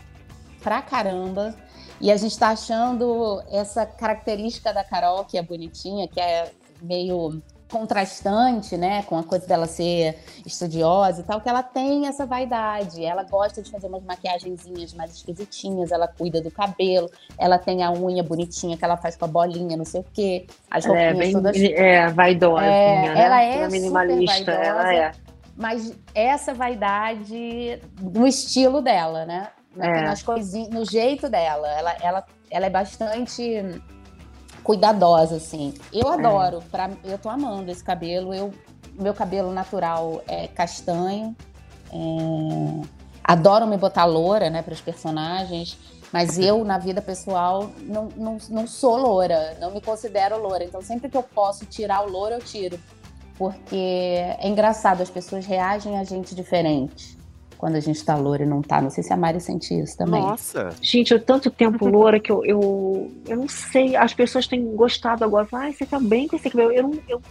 pra caramba. E a gente tá achando essa característica da Carol, que é bonitinha, que é meio contrastante, né, com a coisa dela ser estudiosa e tal, que ela tem essa vaidade. Ela gosta de fazer umas maquiagenzinhas mais esquisitinhas, ela cuida do cabelo, ela tem a unha bonitinha que ela faz com a bolinha, não sei o quê. As Ela é roupinhas bem todas é, vaidosa. É, né? ela é Toda super minimalista. vaidosa. Ela é. mas essa vaidade no estilo dela, né? É. Nas coisinhas, no jeito dela. Ela, ela, ela é bastante cuidadosa, assim. Eu adoro, pra, eu tô amando esse cabelo. Eu, meu cabelo natural é castanho. é, adoro me botar loura, né, para os personagens. Mas eu, na vida pessoal, não, não, não sou loura, não me considero loura. Então, sempre que eu posso tirar o louro, eu tiro. Porque é engraçado, as pessoas reagem a gente diferente quando a gente tá loura e não tá. Não sei se a Mari sente isso também. Nossa. Gente, eu tanto tempo loura que eu, eu, eu não sei. As pessoas têm gostado agora. Ai, você tá bem com esse cabelo. Eu, não, eu,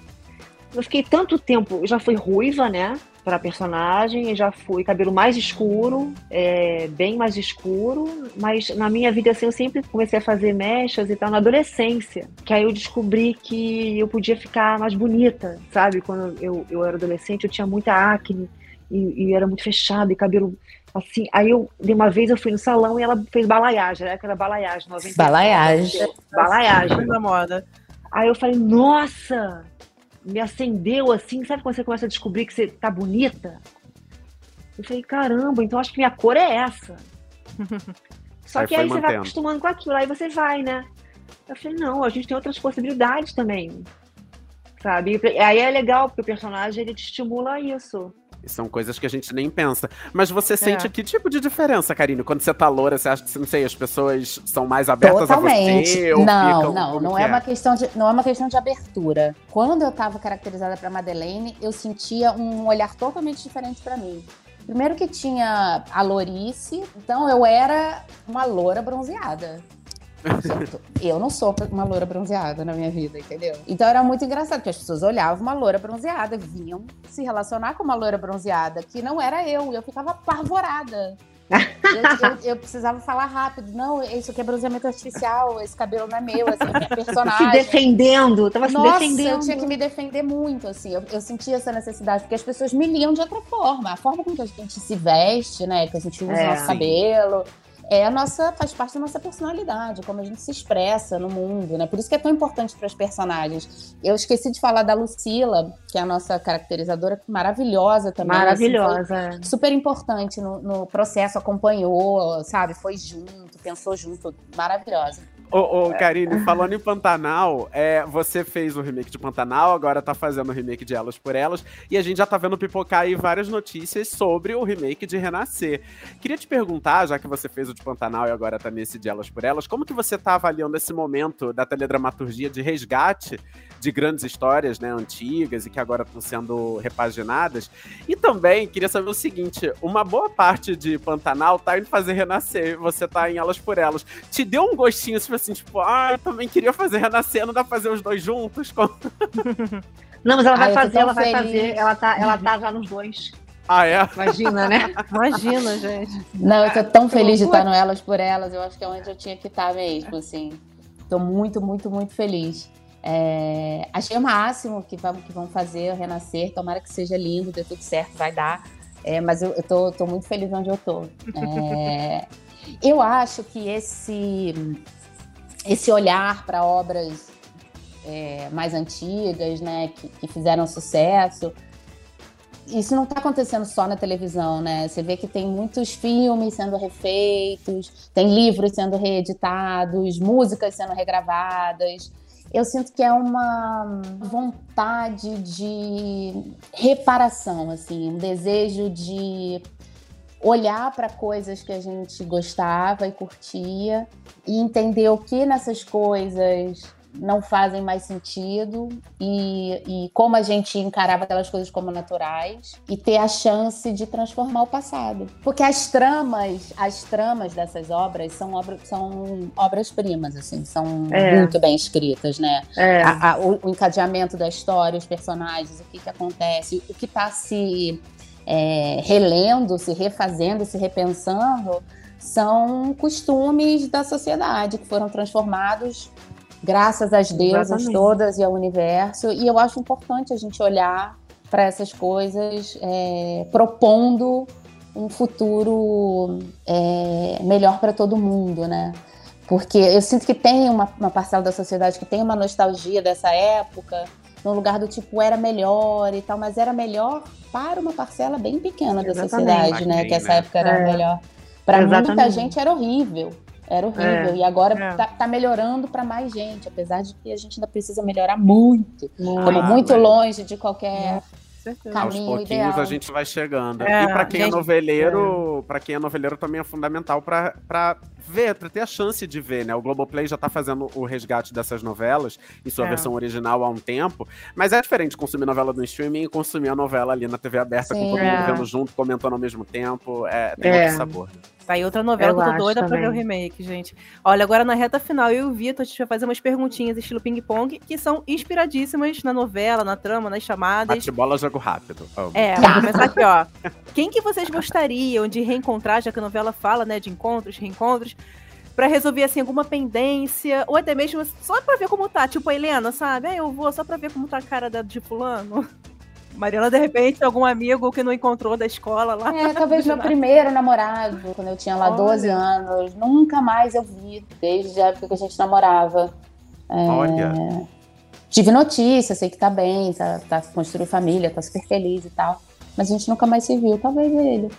eu fiquei tanto tempo. Eu já fui ruiva, né? para personagem e já fui cabelo mais escuro, é, bem mais escuro, mas na minha vida assim eu sempre comecei a fazer mechas e tal na adolescência, que aí eu descobri que eu podia ficar mais bonita, sabe? Quando eu, eu era adolescente eu tinha muita acne e, e era muito fechado e cabelo assim. Aí eu, de uma vez eu fui no salão e ela fez balaiagem, né? Aquela balaiagem, 90 Balaiagem. Balaiagem. da moda. Aí eu falei, nossa, me acendeu assim, sabe quando você começa a descobrir que você tá bonita? Eu falei, caramba, então acho que minha cor é essa. Só Aí que aí você vai mantendo. acostumando com aquilo, aí você vai, né? Eu falei, não, a gente tem outras possibilidades também. Sabe? E aí é legal, porque o personagem ele te estimula a isso. E são coisas que a gente nem pensa. Mas você sente que tipo de diferença, Karine? Quando você tá loura, você acha que, não sei, as pessoas são mais abertas Totalmente. a você? Ou não, ficam, não, não que é, uma questão de, não é uma questão de abertura. Quando eu estava caracterizada para Madeleine, eu sentia um olhar totalmente diferente para mim. Primeiro que tinha a lourice, então eu era uma loura bronzeada. Eu não sou uma loura bronzeada na minha vida, entendeu? Então era muito engraçado, porque as pessoas olhavam uma loura bronzeada, vinham se relacionar com uma loura bronzeada, que não era eu, e eu ficava apavorada. Eu, eu- eu precisava falar rápido. Não, isso aqui é bronzeamento artificial, esse cabelo não é meu, esse é Se personagem. defendendo, tava se Nossa, defendendo. eu tinha que me defender muito, assim. Eu, eu sentia essa necessidade, porque as pessoas me liam de outra forma. A forma com que a gente se veste, né? Que a gente usa É. o nosso cabelo. É a nossa, faz parte da nossa personalidade, como a gente se expressa no mundo, né? Por isso que é tão importante para os personagens. Eu esqueci de falar da Lucila, que é a nossa caracterizadora maravilhosa também. assim, Maravilhosa. super importante no, no processo, acompanhou, sabe? Foi junto, pensou junto. Maravilhosa. Ô, ô Karine, falando em Pantanal, é, você fez o remake de Pantanal, agora tá fazendo o remake de Elas por Elas, e a gente já tá vendo pipocar aí várias notícias sobre o remake de Renascer. Queria te perguntar, já que você fez o de Pantanal e agora tá nesse de Elas por Elas, como que você tá avaliando esse momento da teledramaturgia de resgate de grandes histórias, né, antigas e que agora estão sendo repaginadas? E também queria saber o seguinte, uma boa parte de Pantanal tá indo fazer Renascer, você tá em Elas por Elas. Te deu um gostinho, tipo assim, tipo, ah, eu também queria fazer Renascer, não dá pra fazer os dois juntos? Como- Não, mas ela vai Ai, tô fazer, ela vai feliz. fazer. Ela tá, ela tá já nos dois. Ah, é? Imagina, né? Imagina, gente. Não, eu tô tão feliz de estar no Elas por Elas. Eu acho que é onde eu tinha que estar mesmo, assim. Tô muito, muito, muito feliz. É, achei o máximo que vão, que vão fazer o Renascer. Tomara que seja lindo, dê tudo certo, vai dar. É, mas eu, eu tô, tô muito feliz onde eu tô. É, eu acho que esse, esse olhar para obras é, mais antigas, né, que, que fizeram sucesso, isso não está acontecendo só na televisão, né? Você vê que tem muitos filmes sendo refeitos, tem livros sendo reeditados, músicas sendo regravadas. Eu sinto que é uma vontade de reparação, assim, um desejo de olhar para coisas que a gente gostava e curtia e entender o que nessas coisas não fazem mais sentido e, e como a gente encarava aquelas coisas como naturais e ter a chance de transformar o passado. Porque as tramas, as tramas dessas obras são, obra, são obras-primas, assim, são É. muito bem escritas, né? É. A- a- o, o encadeamento da história, os personagens, o que, que acontece, o que está se é, relendo, se refazendo, se repensando, são costumes da sociedade que foram transformados graças às deusas Exatamente. todas e ao universo. E eu acho importante a gente olhar para essas coisas, é, propondo um futuro é, melhor para todo mundo, né? Porque eu sinto que tem uma, uma parcela da sociedade que tem uma nostalgia dessa época, no lugar do tipo era melhor e tal, mas era melhor para uma parcela bem pequena da Exatamente. sociedade, né? Que essa né? época era É. melhor. Para muita gente era horrível. Era horrível. É. E agora É. tá, tá melhorando para mais gente, apesar de que a gente ainda precisa melhorar muito. Estamos Ah, muito mas- longe de qualquer Certeza. Aos caminho pouquinhos ideal. a gente vai chegando. É, e pra quem é gente- noveleiro, para quem é noveleiro também é fundamental pra ver, pra ter a chance de ver, né? O Globoplay já tá fazendo o resgate dessas novelas em sua É. versão original há um tempo, mas é diferente consumir novela no streaming e consumir a novela ali na TV aberta Sim. com todo É. mundo vendo junto, comentando ao mesmo tempo, é, tem É. outro sabor. né? Tá aí outra novela Eu que eu tô doida pra ver o também. remake, gente. Olha, agora na reta final, eu e o Vitor, a gente vai fazer umas perguntinhas estilo ping-pong, que são inspiradíssimas na novela, na trama, nas chamadas. Bate-bola, jogo rápido. Amo. É, vou começar aqui, ó. Quem que vocês gostariam de reencontrar, já que a novela fala, né, de encontros, reencontros, pra resolver, assim, alguma pendência, ou até mesmo só pra ver como tá, tipo a Helena, sabe? Ah, eu vou só pra ver como tá a cara da, de fulano. Mariana, de repente, algum amigo que não encontrou da escola lá. É, talvez meu primeiro namorado, quando eu tinha lá Olha. 12 anos. Nunca mais eu vi, desde a época que a gente namorava. É, Olha. Tive notícia, sei que tá bem, tá, tá construindo família, tá super feliz e tal. Mas a gente nunca mais se viu, talvez ele.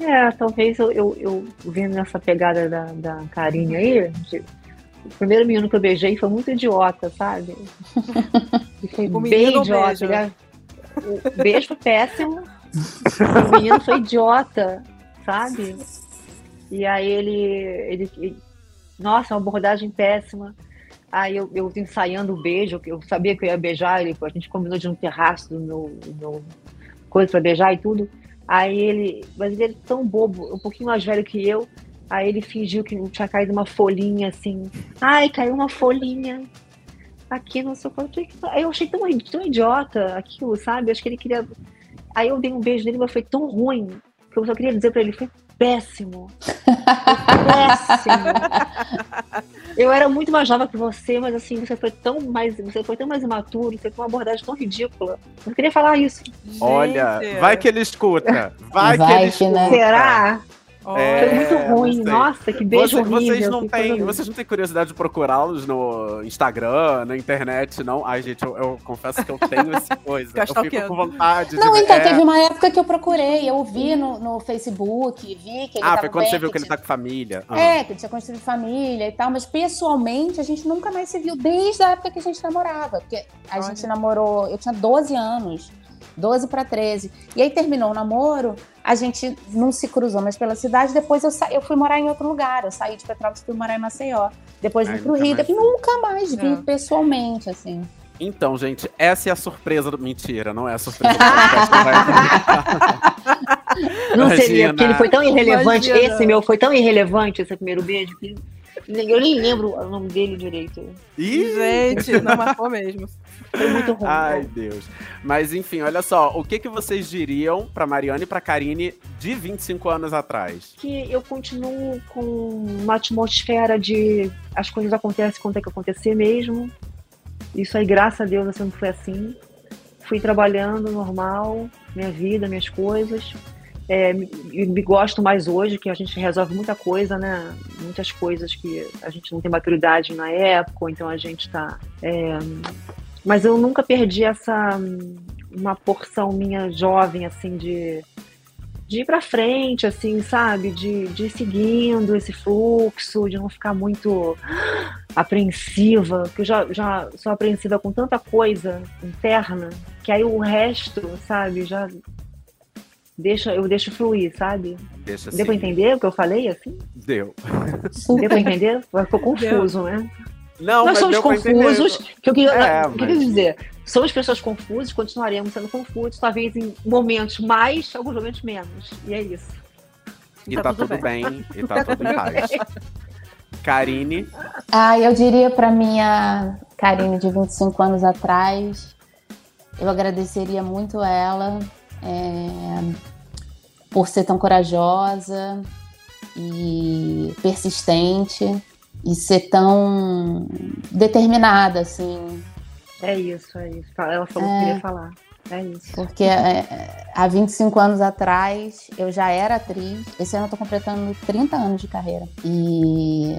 É, talvez eu, eu, eu vendo nessa pegada da, da Karine aí, de- o primeiro menino que eu beijei foi muito idiota, sabe? E foi O bem idiota. beijo. ele- O beijo foi péssimo. O menino foi idiota, sabe? E aí ele, ele, ele- Nossa, uma abordagem péssima. Aí eu, eu ensaiando o beijo, eu sabia que eu ia beijar, ele, a gente combinou de no terraço do meu, do meu coisa pra beijar e tudo. Aí ele, mas ele é tão bobo, um pouquinho mais velho que eu. Aí ele fingiu que tinha caído uma folhinha assim. Ai, caiu uma folhinha aqui no seu corpo. Aí eu achei tão, tão idiota aquilo, sabe? Acho que ele queria. Aí eu dei um beijo nele, mas foi tão ruim que eu só queria dizer pra ele: foi péssimo. Foi péssimo. Eu era muito mais nova que você, mas assim, você foi tão mais, você foi tão mais imaturo, você tem uma abordagem tão ridícula. Eu queria falar isso. Olha, Gente, vai que ele escuta. Vai, Vai que ele que, né? escuta. Será? É, Foi muito ruim. Nossa, que beijo Você- horrível. vocês, não que têm, vocês não têm curiosidade de procurá-los no Instagram, na internet, não? Ai, gente, eu, eu confesso que eu tenho essa coisa. Eu fico com vontade Não, de então, é. teve uma época que eu procurei, eu vi no, no Facebook, vi que ele Ah, tava foi quando bem, você viu que ele tinha- tá com família. Ah. É, que ele tinha construído família e tal, mas pessoalmente a gente nunca mais se viu desde a época que a gente namorava. Porque a Olha. gente namorou, eu tinha 12 anos, 12 para 13. E aí terminou o namoro, a gente não se cruzou mais pela cidade. Depois eu, sa... eu fui morar em outro lugar. Eu saí de Petrópolis e fui morar em Maceió. Depois vim pro nunca Rio. mais nunca mais vi É. pessoalmente, assim. Então, gente, essa é a surpresa do. Mentira, não é a surpresa do podcast que vai Não seria, porque ele foi tão irrelevante. Imagina. Esse meu foi tão irrelevante, esse primeiro beijo, que eu nem lembro o nome dele direito. Ih! Gente, não marcou mesmo. Foi muito ruim. Ai, Deus. Mas enfim, olha só, o que, que vocês diriam pra Mariana e pra Karine de 25 anos atrás? que eu continuo com uma atmosfera de as coisas acontecem quando tem que acontecer mesmo. Isso aí, graças a Deus, eu sempre foi assim. Fui trabalhando normal, minha vida, minhas coisas. É, me, me gosto mais hoje, que a gente resolve muita coisa, né? Muitas coisas que a gente não tem maturidade na época, ou então a gente tá. é, mas eu nunca perdi essa uma porção minha jovem, assim, de de ir pra frente, assim, sabe? De, de ir seguindo esse fluxo, de não ficar muito apreensiva, porque eu já, já sou apreensiva com tanta coisa interna, que aí o resto, sabe, já deixa, eu deixo fluir, sabe? Deixa assim. Deu pra entender o que eu falei, assim? Deu. Deu pra entender? Ficou confuso, né? Não, Nós mas somos deu confusos, que eu queria, É, o que eu mas- quero dizer? Somos pessoas confusas, continuaremos sendo confusos, talvez em momentos mais, alguns momentos menos. E é isso. E Tá tá, tudo tudo bem. E tá tudo em paz. Karine, Ah, eu diria para minha Karine de 25 anos atrás, eu agradeceria muito ela é, por ser tão corajosa e persistente e ser tão determinada, assim, É isso, é isso. Ela falou que queria falar. É isso. porque é, há 25 anos atrás eu já era atriz. Esse ano eu tô completando 30 anos de carreira. E,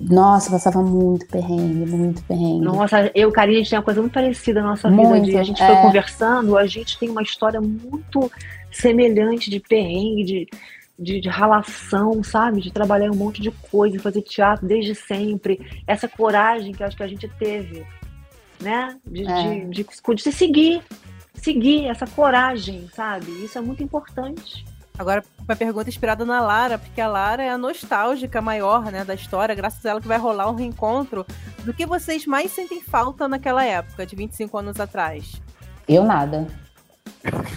nossa, passava muito perrengue, muito perrengue. Nossa, eu e o Karine, a gente tem uma coisa muito parecida na nossa Muito, vida. De, a gente é. foi conversando, a gente tem uma história muito semelhante de perrengue, de, de, de ralação, sabe? De trabalhar um monte de coisa, fazer teatro desde sempre. Essa coragem que eu acho que a gente teve, né? De, É. de, de, de se seguir. Seguir essa coragem, sabe? Isso é muito importante. Agora, uma pergunta inspirada na Lara, porque a Lara é a nostálgica maior, né, da história, graças a ela que vai rolar um reencontro. Do que vocês mais sentem falta naquela época, de 25 anos atrás? Eu nada.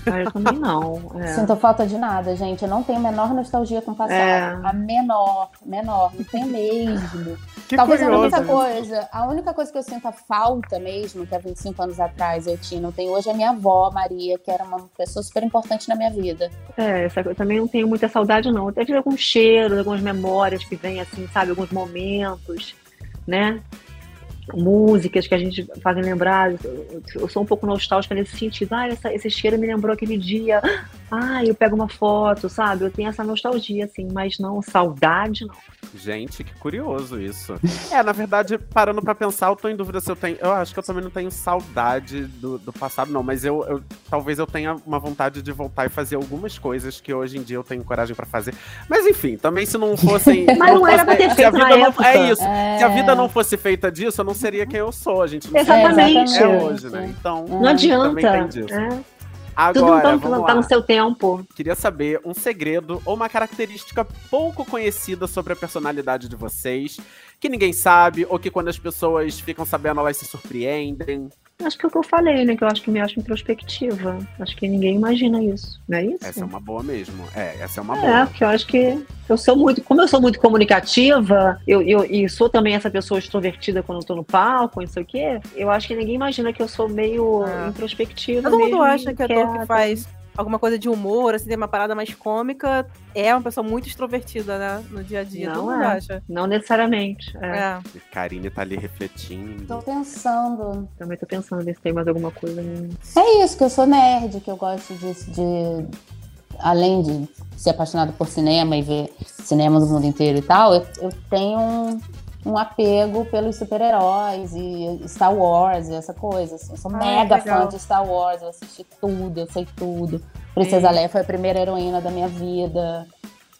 Ah, eu também não. É. Sinto falta de nada, gente. Eu não tenho a menor nostalgia com o passado. É. A menor, menor. Não tem mesmo. Que Talvez a curioso, única né? coisa, a única coisa que eu sinto a falta mesmo, que há 25 anos atrás eu tinha, não tenho hoje, é minha avó, Maria, que era uma pessoa super importante na minha vida. É, essa, eu também não tenho muita saudade, não. Até tive alguns cheiros, algumas memórias que vêm, assim, sabe? Alguns momentos, né? Músicas que a gente fazem lembrar. Eu, sou um pouco nostálgica nesse sentido. Ah, essa- esse cheiro me lembrou aquele dia. Ah, eu pego uma foto, sabe? Eu tenho essa nostalgia, assim, mas não saudade, não. Gente, que curioso isso. É, na verdade, parando pra pensar, eu tô em dúvida se eu tenho. Eu acho que eu também não tenho saudade do, do passado, não. Mas eu, eu- talvez eu tenha uma vontade de voltar e fazer algumas coisas que hoje em dia eu tenho coragem pra fazer. Mas enfim, também se não fossem. Mas não era pra ter se a feito vida não- época. É isso. É. Se a vida não fosse feita disso, eu não seria quem eu sou. A gente não Exatamente. seria quem é hoje, né? Então. Não adianta. É. Tudo Agora, tá, vamos tá no seu tempo. Queria saber um segredo ou uma característica pouco conhecida sobre a personalidade de vocês, que ninguém sabe, ou que quando as pessoas ficam sabendo, elas se surpreendem. Acho que é o que eu falei, né? Que eu acho que me acho introspectiva. Acho que ninguém imagina isso, não é isso? Essa é uma boa mesmo. É, essa é uma É, boa. porque eu acho que eu sou muito, como eu sou muito comunicativa, eu, eu e sou também essa pessoa extrovertida quando eu tô no palco, não sei o quê, eu acho que ninguém imagina que eu sou meio É. introspectiva. Todo mundo acha que ator que faz alguma coisa de humor, assim, tem uma parada mais cômica, é uma pessoa muito extrovertida, né? No dia a dia. Não Todo é. acha. Não necessariamente. é. É. E Karine tá ali refletindo. Tô pensando. Também tô pensando ver se tem mais alguma coisa. né? É isso, que eu sou nerd, que eu gosto de, de- além de ser apaixonado por cinema e ver cinema do mundo inteiro e tal, eu, eu tenho um, apego pelos super-heróis e Star Wars e essa coisa. assim. Eu sou Ah, mega legal. fã de Star Wars, eu assisti tudo, eu sei tudo. Princesa. Leia foi a primeira heroína da minha vida.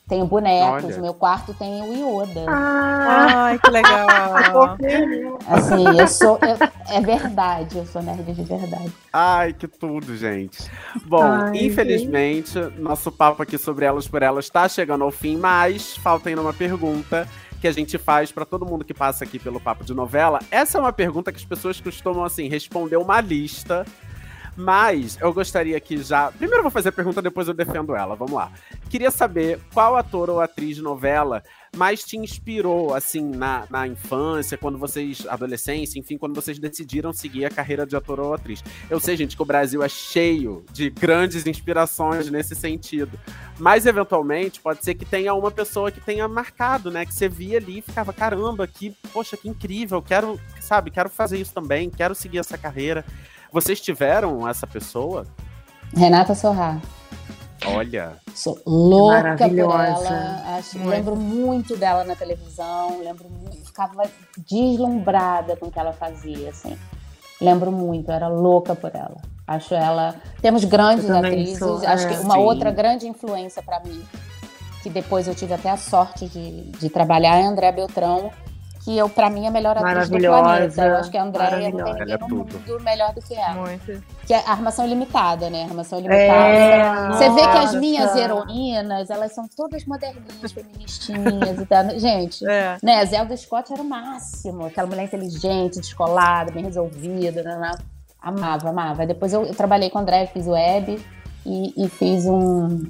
Tenho bonecos, Olha. meu quarto tem o Yoda. Ah, Ai, que legal. Assim, eu sou. eu- é verdade, eu sou nerd de verdade. Ai, que tudo, gente. Bom, Ai, infelizmente, nosso papo aqui sobre Elas por Elas está chegando ao fim, mas falta ainda uma pergunta que a gente faz para todo mundo que passa aqui pelo Papo de Novela. Essa é uma pergunta que as pessoas costumam, assim, responder uma lista. Mas eu gostaria que já. Primeiro eu vou fazer a pergunta, depois eu defendo ela. Vamos lá. Queria saber qual ator ou atriz de novela mais te inspirou, assim, na, na infância, quando vocês. adolescência, enfim, quando vocês decidiram seguir a carreira de ator ou atriz. Eu sei, gente, que o Brasil é cheio de grandes inspirações nesse sentido. Mas, eventualmente, pode ser que tenha uma pessoa que tenha marcado, né? Que você via ali e ficava, caramba, que, poxa, que incrível, quero, sabe, quero fazer isso também, quero seguir essa carreira. Vocês tiveram essa pessoa? Renata Sorrar. Olha, Sou louca por ela. Acho, Muito. lembro muito dela na televisão. Lembro muito, ficava deslumbrada com o que ela fazia, assim. Lembro muito, era louca por ela. Acho ela. Temos grandes atrizes. sou, acho é. que uma Sim. outra grande influência para mim, que depois eu tive até a sorte de, de trabalhar, é André Beltrão, que eu, para mim, é a melhor atriz do Maravilhosa, planeta. Eu acho que a Andréia não tem ninguém é no mundo melhor do que ela. Muito. Que é a Armação Ilimitada, né? Armação Ilimitada. É, Você vê que as nossa. minhas heroínas, elas são todas moderninhas, feministinhas e tal. Gente, É. né? A Zelda Scott era o máximo. Aquela mulher inteligente, descolada, bem resolvida. Né? né? Amava, amava. Depois eu, eu trabalhei com o André, fiz web e, e fiz um,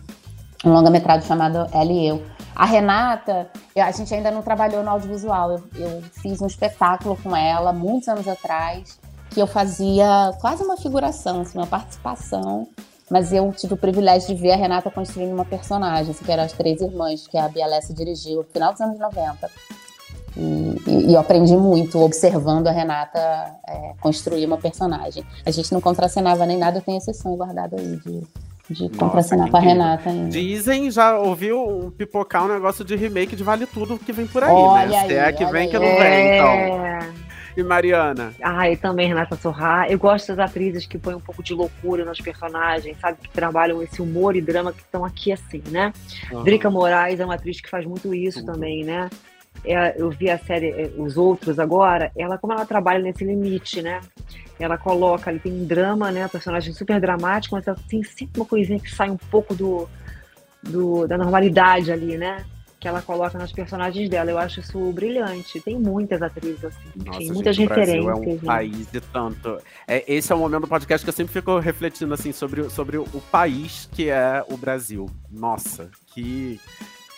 um longa-metragem chamado Ela e Eu. A Renata, a gente ainda não trabalhou no audiovisual. Eu, eu fiz um espetáculo com ela muitos anos atrás, que eu fazia quase uma figuração, assim, uma participação. Mas eu tive o privilégio de ver a Renata construindo uma personagem, assim, que eram as três irmãs, que a Bia Alessia dirigiu no final dos anos 90. E, e- e eu aprendi muito observando a Renata é, construir uma personagem. A gente não contracenava nem nada, tenho esse sonho guardado aí de, de Nossa, contracenar que com a. Renata ainda. dizem, já ouviu um pipocar um negócio de remake de Vale Tudo que vem por aí, Olha né? Se é aí, que vem, que aí. não vem, então. É. E Mariana? Ah, e também Renata Sorra. Eu gosto das atrizes que põem um pouco de loucura nos personagens, sabe? Que trabalham esse humor e drama que estão aqui assim, né? Drica Moraes é uma atriz que faz muito isso Tudo. também, né? É, eu vi a série é, Os Outros agora, ela, como ela trabalha nesse limite, né? Ela coloca, ali tem um drama, né? Personagem super dramático, mas ela tem sempre uma coisinha que sai um pouco do, do- da normalidade ali, né? que ela coloca nas personagens dela. Eu acho isso brilhante. Tem muitas atrizes assim, Nossa, tem gente, muitas Brasil referências. é um né? país de tanto. É, esse é o momento do podcast que eu sempre fico refletindo assim sobre, sobre o país que é o Brasil. Nossa, que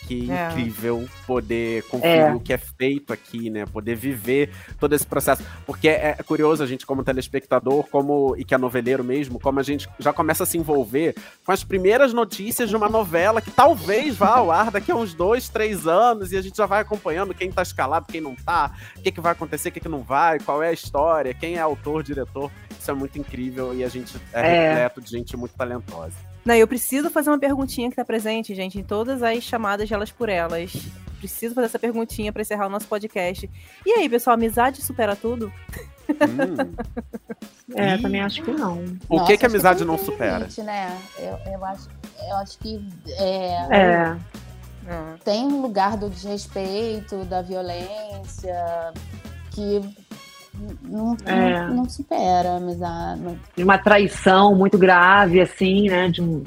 que É. incrível poder conferir É. o que é feito aqui, né? Poder viver todo esse processo. Porque é, é curioso a gente, como telespectador, como e que é noveleiro mesmo, como a gente já começa a se envolver com as primeiras notícias de uma novela que talvez vá ao ar daqui a uns dois, três anos, e a gente já vai acompanhando quem tá escalado, quem não tá, o que, que vai acontecer, o que, que não vai, qual é a história, quem é autor, diretor. Isso é muito incrível e a gente é, É. repleto de gente muito talentosa. Não, eu preciso fazer uma perguntinha que tá presente, gente, em todas as chamadas de elas por elas. Preciso fazer essa perguntinha pra encerrar o nosso podcast. E aí, pessoal, amizade supera tudo? Hum. É, também acho que não. O Nossa, que, que a amizade tudo não supera? limite, né? Eu, eu, acho, eu acho que é, É, tem um lugar do desrespeito, da violência, que não, É. não, não supera a amizade. de uma traição muito grave, assim, né? De um...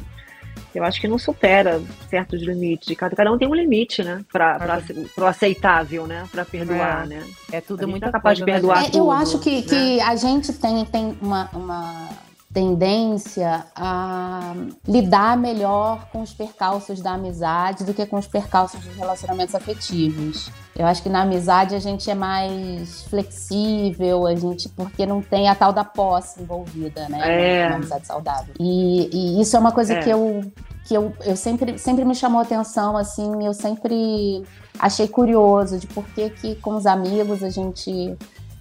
Eu acho que não supera certos limites. Cada, cada um tem um limite, né? Pra, pra, pro aceitável, né? Pra perdoar, É. né? é tudo muito é capaz de perdoar É, eu tudo, acho que, né? que a gente tem, tem uma, uma tendência a lidar melhor com os percalços da amizade do que com os percalços dos relacionamentos afetivos. Eu acho que na amizade a gente é mais flexível, a gente porque não tem a tal da posse envolvida, né? É. Na amizade saudável. E, e isso é uma coisa É. que eu que eu, eu sempre, sempre me chamou atenção, assim, eu sempre achei curioso de por que que com os amigos a gente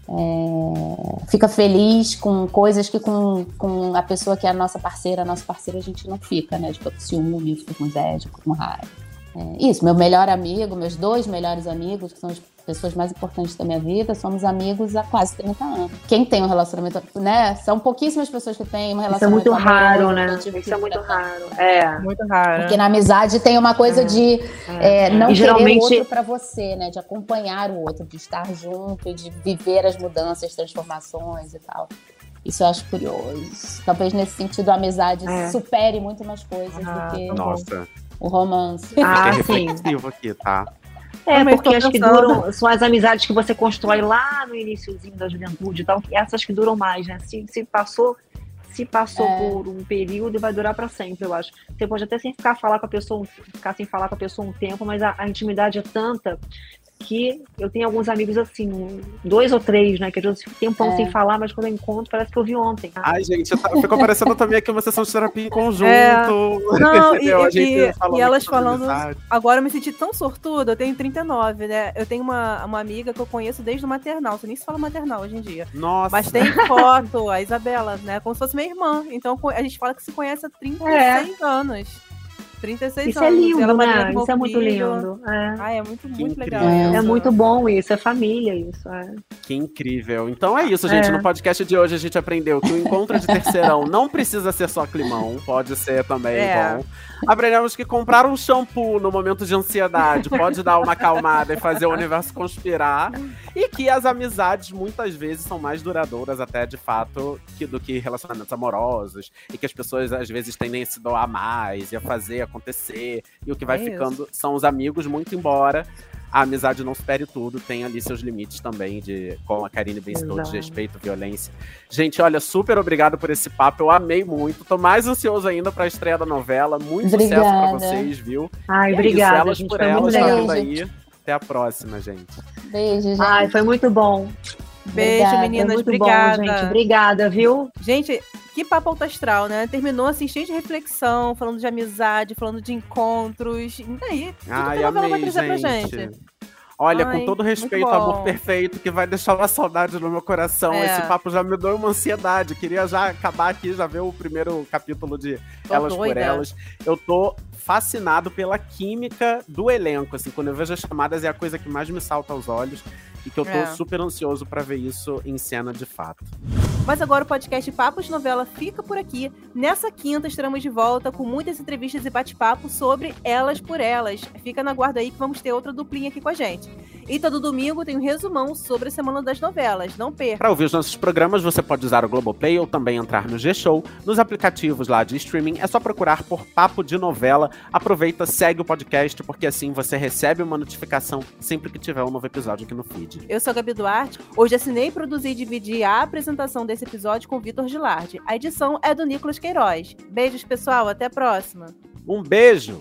é, fica feliz com coisas que com, com a pessoa que é a nossa parceira, a nossa parceira, a gente não fica, né? Tipo, com ciúme, fica com inveja, fica com raiva. É, isso, meu melhor amigo, meus dois melhores amigos, que são as pessoas mais importantes da minha vida, somos amigos há quase 30 anos. Quem tem um relacionamento, né? São pouquíssimas pessoas que têm um Isso é relacionamento muito raro, né? Isso é que muito raro. É. Muito raro. Porque na amizade tem uma coisa de é, não E querer geralmente- o outro pra você, né? De acompanhar o outro, de estar junto, de viver as mudanças, transformações e tal. Isso eu acho curioso. Talvez nesse sentido a amizade É. supere muito mais coisas Ah, do que Nossa, o romance. Ah, é sim. aqui, tá? É, Também porque acho que duram, são as amizades que você constrói lá no iníciozinho da juventude e tal, essas que duram mais, né? Se, se passou, se passou É. por um período, vai durar pra sempre, eu acho. Você pode até sem ficar falar com a pessoa, ficar sem falar com a pessoa um tempo, mas a, a intimidade é tanta que eu tenho alguns amigos assim, dois ou três, né? Que às vezes eu fico tempão É. sem falar, mas quando eu encontro, parece que eu vi ontem. Ai, gente, tá- ficou parecendo também aqui uma sessão de terapia em conjunto. É. Não, e, e- gente e- e elas falando. Agora eu me senti tão sortuda, eu tenho 39, né? Eu tenho uma, uma amiga que eu conheço desde o maternal. Você nem se fala maternal hoje em dia. Nossa, Mas tem foto, a Isabela, né? Como se fosse minha irmã. Então a gente fala que se conhece há 36 anos. 36 Isso é anos. lindo, Ela é madrinha né? do meu Isso é muito lindo. É. Ah, é muito, Que muito legal. É isso. muito bom isso, é família isso. É. que incrível. Então é isso, gente. É. No podcast de hoje a gente aprendeu que o encontro de terceirão não precisa ser só climão, pode ser também É. bom. Aprendemos que comprar um shampoo no momento de ansiedade pode dar uma acalmada e fazer o universo conspirar. E que as amizades muitas vezes são mais duradouras, até de fato, que, do que relacionamentos amorosos. E que as pessoas às vezes tendem a se doar mais e a fazer acontecer. E o que vai É isso. ficando são os amigos, muito embora a amizade não supere tudo, tem ali seus limites também, de como a Karine bem citou, de respeito, violência. Gente, olha, super obrigado por esse papo, eu amei muito. Tô mais ansioso ainda pra estreia da novela. Muito sucesso pra Obrigada. vocês, viu? Ai, E é obrigada, isso, elas gente. por elas, tá aí. Até a próxima, gente. Beijo, gente. Ai, foi muito bom. Beijo, Obrigada, meninas. Obrigada. bom, gente. Obrigada, viu? Gente, que papo alto astral, né? Terminou assim, cheio de reflexão, falando de amizade, falando de encontros. E aí, tudo Ai, que a novela vai trazer pra gente. gente. Olha, Ai, com todo respeito, amor perfeito, que vai deixar uma saudade no meu coração. É. Esse papo já me deu uma ansiedade. Queria já acabar aqui, já ver o primeiro capítulo de Tô Elas por doida. Elas. Eu tô fascinado pela química do elenco. Assim, quando eu vejo as chamadas, é a coisa que mais me salta aos olhos. E que eu tô É. super ansioso pra ver isso em cena de fato. Mas agora o podcast Papos de Novela fica por aqui. Nessa quinta estaremos de volta com muitas entrevistas e bate-papo sobre Elas por Elas. Fica na guarda aí que vamos ter outra duplinha aqui com a gente. E todo domingo tem um resumão sobre a Semana das Novelas. Não perca. Para ouvir os nossos programas, você pode usar o Globoplay ou também entrar no G-Show. Nos aplicativos lá de streaming, é só procurar por Papo de Novela. Aproveita, segue o podcast, porque assim você recebe uma notificação sempre que tiver um novo episódio aqui no feed. Eu sou a Gabi Duarte. Hoje assinei, produzi e dividi a apresentação desse episódio com o Vitor Gilardi. A edição é do Nicolas Queiroz. Beijos, pessoal. Até a próxima. Um beijo!